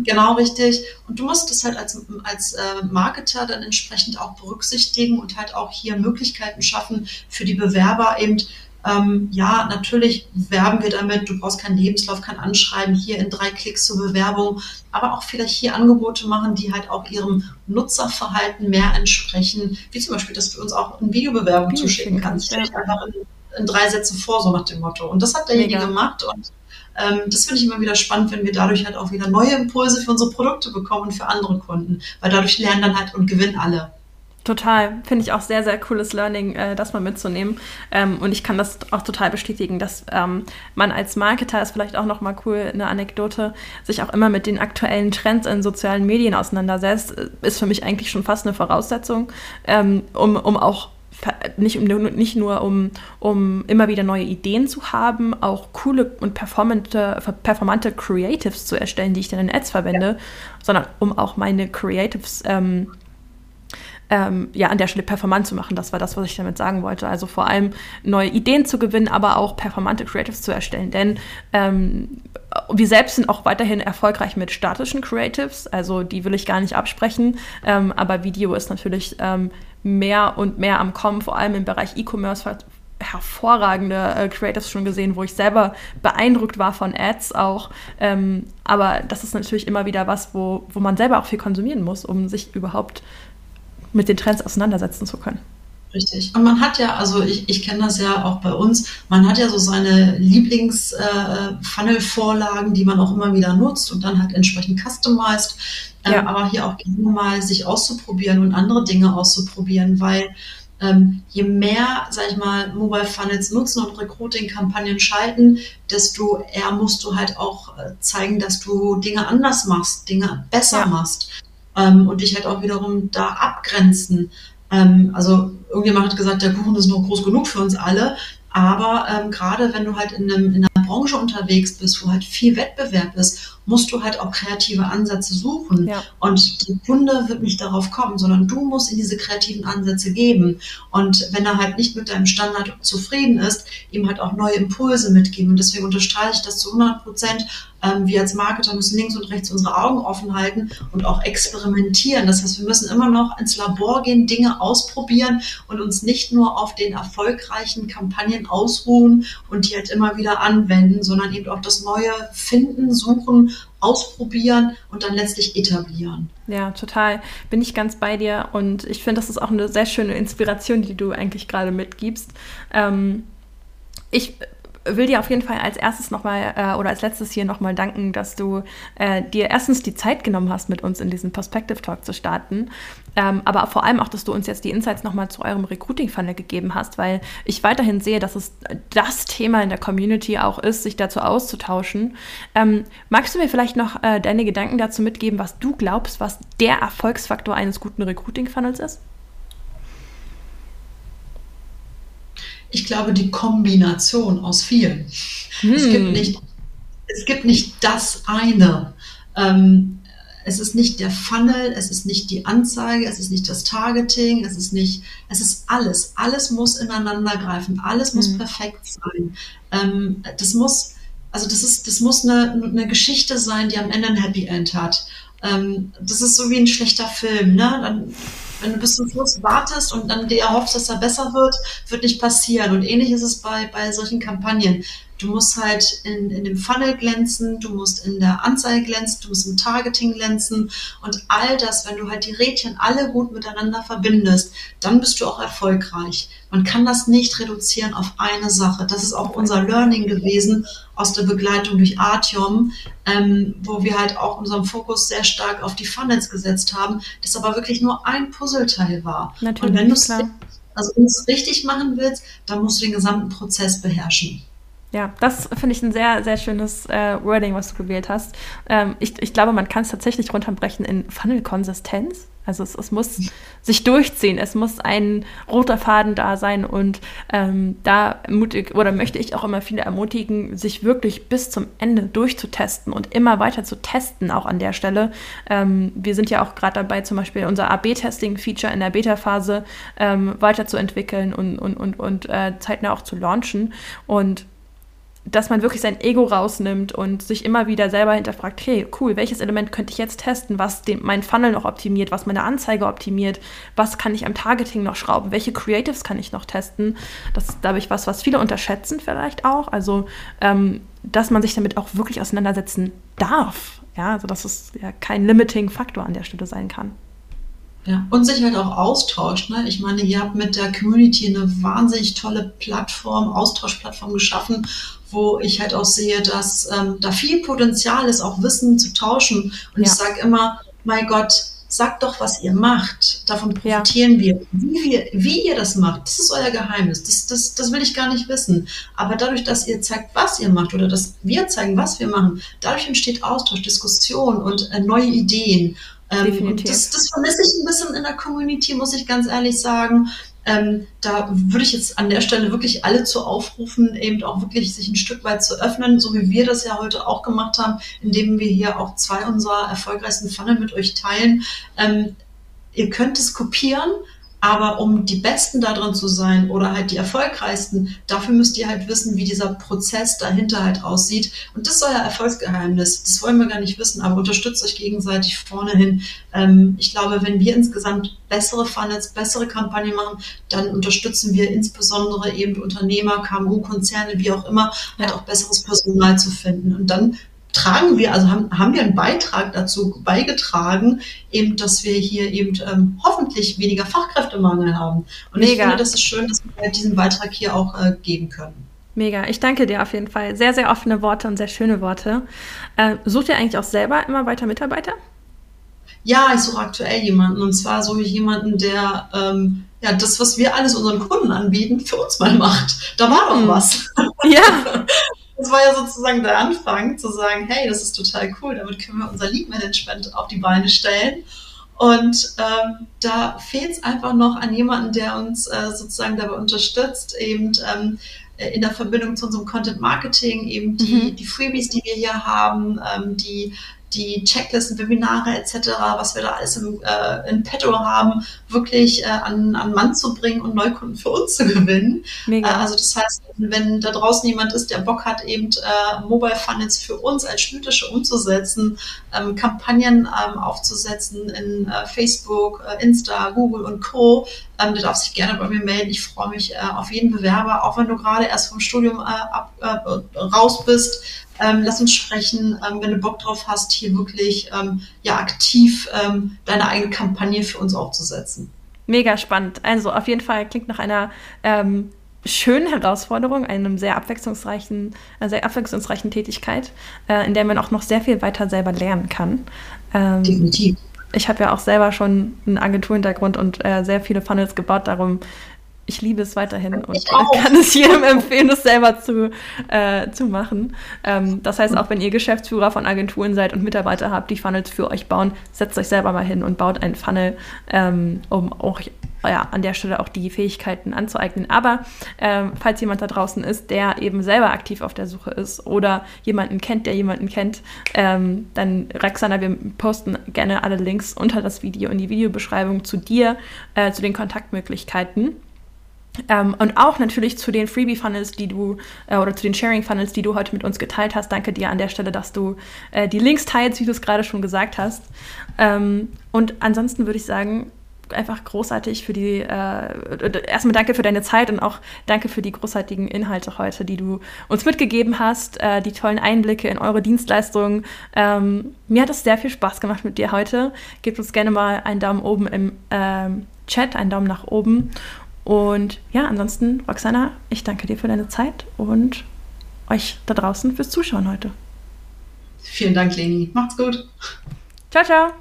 Genau richtig. Und du musst es halt als, als äh, Marketer dann entsprechend auch berücksichtigen und halt auch hier Möglichkeiten schaffen für die Bewerber eben. Ähm, ja, natürlich werben wir damit, du brauchst keinen Lebenslauf, kein Anschreiben, hier in drei Klicks zur Bewerbung, aber auch vielleicht hier Angebote machen, die halt auch ihrem Nutzerverhalten mehr entsprechen, wie zum Beispiel, dass du uns auch eine Videobewerbung Video zuschicken kannst. Ja. Einfach in, in, drei Sätze vor, so nach dem Motto. Und das hat derjenige Mega. gemacht und das finde ich immer wieder spannend, wenn wir dadurch halt auch wieder neue Impulse für unsere Produkte bekommen und für andere Kunden, weil dadurch lernen dann halt und gewinnen alle.
Total. Finde ich auch sehr, sehr cooles Learning, äh, das mal mitzunehmen. Ähm, und ich kann das auch total bestätigen, dass ähm, man als Marketer ist vielleicht auch nochmal cool, eine Anekdote, sich auch immer mit den aktuellen Trends in sozialen Medien auseinandersetzt, ist für mich eigentlich schon fast eine Voraussetzung, ähm, um, um auch nicht, nicht nur um, um immer wieder neue Ideen zu haben, auch coole und performante, performante Creatives zu erstellen, die ich dann in Ads verwende, ja. sondern um auch meine Creatives ähm, ähm, ja, an der Stelle performant zu machen. Das war das, was ich damit sagen wollte. Also vor allem neue Ideen zu gewinnen, aber auch performante Creatives zu erstellen. Denn ähm, wir selbst sind auch weiterhin erfolgreich mit statischen Creatives. Also die will ich gar nicht absprechen. Ähm, aber Video ist natürlich ähm, mehr und mehr am Kommen, vor allem im Bereich E-Commerce hervorragende äh, Creatives schon gesehen, wo ich selber beeindruckt war von Ads auch. Ähm, aber das ist natürlich immer wieder was, wo, wo man selber auch viel konsumieren muss, um sich überhaupt mit den Trends auseinandersetzen zu können.
Richtig. Und man hat ja, also ich, ich kenne das ja auch bei uns, man hat ja so seine Lieblings-Funnel-Vorlagen, äh, die man auch immer wieder nutzt und dann halt entsprechend customized. Ähm, ja. Aber hier auch gerne mal sich auszuprobieren und andere Dinge auszuprobieren, weil ähm, je mehr, sag ich mal, Mobile Funnels nutzen und Recruiting-Kampagnen schalten, desto eher musst du halt auch äh, zeigen, dass du Dinge anders machst, Dinge besser ja. machst ähm, und dich halt auch wiederum da abgrenzen. Ähm, also irgendjemand hat gesagt, der Kuchen ist nur groß genug für uns alle. Aber ähm, gerade wenn du halt in, einem, in einer Branche unterwegs bist, wo halt viel Wettbewerb ist, musst du halt auch kreative Ansätze suchen. Ja. Und der Kunde wird nicht darauf kommen, sondern du musst ihm diese kreativen Ansätze geben. Und wenn er halt nicht mit deinem Standard zufrieden ist, ihm halt auch neue Impulse mitgeben. Und deswegen unterstreiche ich das zu 100 Prozent. Ähm, wir als Marketer müssen links und rechts unsere Augen offen halten und auch experimentieren. Das heißt, wir müssen immer noch ins Labor gehen, Dinge ausprobieren und uns nicht nur auf den erfolgreichen Kampagnen ausruhen und die halt immer wieder anwenden, sondern eben auch das Neue finden, suchen ausprobieren und dann letztlich etablieren.
Ja, total. Bin ich ganz bei dir und ich finde, das ist auch eine sehr schöne Inspiration, die du eigentlich gerade mitgibst. Ähm, ich will dir auf jeden Fall als erstes nochmal äh, oder als letztes hier nochmal danken, dass du äh, dir erstens die Zeit genommen hast, mit uns in diesen Perspective Talk zu starten, ähm, aber vor allem auch, dass du uns jetzt die Insights nochmal zu eurem Recruiting-Funnel gegeben hast, weil ich weiterhin sehe, dass es das Thema in der Community auch ist, sich dazu auszutauschen. Ähm, magst du mir vielleicht noch äh, deine Gedanken dazu mitgeben, was du glaubst, was der Erfolgsfaktor eines guten Recruiting-Funnels ist?
Ich glaube, die Kombination aus vielen. Hm. Es, gibt nicht, es gibt nicht das eine. Ähm, es ist nicht der Funnel, es ist nicht die Anzeige, es ist nicht das Targeting, es ist nicht, es ist alles. Alles muss ineinander greifen, alles muss hm. perfekt sein. Ähm, das muss, also das ist, das muss eine, eine Geschichte sein, die am Ende ein Happy End hat. Ähm, das ist so wie ein schlechter Film, ne? Dann wenn du bis zum Schluss wartest und dann dir erhoffst, dass er besser wird, wird nicht passieren. Und ähnlich ist es bei, bei solchen Kampagnen. Du musst halt in, in dem Funnel glänzen, du musst in der Anzeige glänzen, du musst im Targeting glänzen und all das, wenn du halt die Rädchen alle gut miteinander verbindest, dann bist du auch erfolgreich. Man kann das nicht reduzieren auf eine Sache. Das ist auch unser Learning gewesen aus der Begleitung durch Artium, ähm, wo wir halt auch unseren Fokus sehr stark auf die Funnels gesetzt haben, das aber wirklich nur ein Puzzleteil war. Natürlich, und wenn du es also richtig machen willst, dann musst du den gesamten Prozess beherrschen.
Ja, das finde ich ein sehr, sehr schönes äh, Wording, was du gewählt hast. Ähm, ich, ich glaube, man kann es tatsächlich runterbrechen in Funnel-Konsistenz. Also es, es, muss sich durchziehen, es muss ein roter Faden da sein und ähm, da mutig oder möchte ich auch immer viele ermutigen, sich wirklich bis zum Ende durchzutesten und immer weiter zu testen, auch an der Stelle. Ähm, wir sind ja auch gerade dabei, zum Beispiel unser AB-Testing-Feature in der Beta-Phase ähm, weiterzuentwickeln und, und, und, und äh, zeitnah auch zu launchen. Und dass man wirklich sein Ego rausnimmt und sich immer wieder selber hinterfragt, hey, cool, welches Element könnte ich jetzt testen, was den, mein Funnel noch optimiert, was meine Anzeige optimiert, was kann ich am Targeting noch schrauben, welche Creatives kann ich noch testen. Das ist, glaube ich, was, was viele unterschätzen vielleicht auch. Also, ähm, dass man sich damit auch wirklich auseinandersetzen darf. Ja, also dass es ja kein limiting Faktor an der Stelle sein kann.
Ja, und sich halt auch austauscht. Ne? Ich meine, ihr habt mit der Community eine wahnsinnig tolle Plattform, Austauschplattform geschaffen, wo ich halt auch sehe, dass ähm, da viel Potenzial ist, auch Wissen zu tauschen. Und ja. ich sage immer, mein Gott, sagt doch, was ihr macht. Davon profitieren ja. wir. Wie, wir. wie ihr das macht, das ist euer Geheimnis. Das, das, das will ich gar nicht wissen. Aber dadurch, dass ihr zeigt, was ihr macht oder dass wir zeigen, was wir machen, dadurch entsteht Austausch, Diskussion und äh, neue Ideen. Ähm, das, das vermisse ich ein bisschen in der Community, muss ich ganz ehrlich sagen. Ähm, da würde ich jetzt an der Stelle wirklich alle zu aufrufen, eben auch wirklich sich ein Stück weit zu öffnen, so wie wir das ja heute auch gemacht haben, indem wir hier auch zwei unserer erfolgreichsten Funnel mit euch teilen. Ähm, ihr könnt es kopieren, aber um die Besten darin zu sein oder halt die erfolgreichsten, dafür müsst ihr halt wissen, wie dieser Prozess dahinter halt aussieht. Und das ist euer Erfolgsgeheimnis. Das wollen wir gar nicht wissen, aber unterstützt euch gegenseitig vorne hin. Ähm, ich glaube, wenn wir insgesamt bessere Funnels, bessere Kampagnen machen, dann unterstützen wir insbesondere eben Unternehmer, KMU-Konzerne, wie auch immer, halt auch besseres Personal zu finden. Und dann tragen wir, also haben, haben wir einen Beitrag dazu beigetragen, eben, dass wir hier eben ähm, hoffentlich weniger Fachkräftemangel haben. Und Mega. ich finde, das ist schön, dass wir diesen Beitrag hier auch äh, geben können.
Mega, ich danke dir auf jeden Fall. Sehr, sehr offene Worte und sehr schöne Worte. Äh, sucht ihr eigentlich auch selber immer weiter Mitarbeiter?
Ja, ich suche aktuell jemanden. Und zwar suche ich jemanden, der ähm, ja, das, was wir alles unseren Kunden anbieten, für uns mal macht. Da war doch hm. was. Ja. Das war ja sozusagen der Anfang, zu sagen, hey, das ist total cool, damit können wir unser Lead-Management auf die Beine stellen. Und ähm, da fehlt es einfach noch an jemanden, der uns äh, sozusagen dabei unterstützt, eben ähm, äh, in der Verbindung zu unserem Content Marketing eben die, mhm. die Freebies, die wir hier haben, ähm, die die Checklisten, Webinare etc., was wir da alles im, äh, in petto haben, wirklich äh, an, an Mann zu bringen und Neukunden für uns zu gewinnen. Äh, also das heißt, wenn da draußen jemand ist, der Bock hat, eben äh, Mobile Funnels für uns als Schlütische umzusetzen, ähm, Kampagnen ähm, aufzusetzen in äh, Facebook, äh, Insta, Google und Co., ähm, der darf sich gerne bei mir melden. Ich freue mich äh, auf jeden Bewerber, auch wenn du gerade erst vom Studium äh, ab, äh, raus bist ähm, lass uns sprechen, ähm, wenn du Bock drauf hast, hier wirklich ähm, ja aktiv ähm, deine eigene Kampagne für uns aufzusetzen.
Mega spannend. Also auf jeden Fall klingt nach einer ähm, schönen Herausforderung, einem sehr abwechslungsreichen, einer sehr abwechslungsreichen Tätigkeit, äh, in der man auch noch sehr viel weiter selber lernen kann. Definitiv. Ich habe ja auch selber schon einen Agenturhintergrund und äh, sehr viele Funnels gebaut, darum ich liebe es weiterhin und kann es jedem empfehlen, es selber zu, äh, zu machen. Ähm, das heißt, auch wenn ihr Geschäftsführer von Agenturen seid und Mitarbeiter habt, die Funnels für euch bauen, setzt euch selber mal hin und baut einen Funnel, ähm, um auch ja, an der Stelle auch die Fähigkeiten anzueignen. Aber ähm, falls jemand da draußen ist, der eben selber aktiv auf der Suche ist oder jemanden kennt, der jemanden kennt, ähm, dann Rexana, wir posten gerne alle Links unter das Video in die Videobeschreibung zu dir, äh, zu den Kontaktmöglichkeiten. Ähm, und auch natürlich zu den Freebie-Funnels, die du, äh, oder zu den Sharing-Funnels, die du heute mit uns geteilt hast. Danke dir an der Stelle, dass du äh, die Links teilst, wie du es gerade schon gesagt hast. Ähm, und ansonsten würde ich sagen, einfach großartig für die, äh, erstmal danke für deine Zeit und auch danke für die großartigen Inhalte heute, die du uns mitgegeben hast, äh, die tollen Einblicke in eure Dienstleistungen. Ähm, mir hat es sehr viel Spaß gemacht mit dir heute. Gebt uns gerne mal einen Daumen oben im ähm, Chat, einen Daumen nach oben und ja, ansonsten, Roxana, ich danke dir für deine Zeit und euch da draußen fürs Zuschauen heute.
Vielen Dank, Leni. Macht's gut.
Ciao, ciao.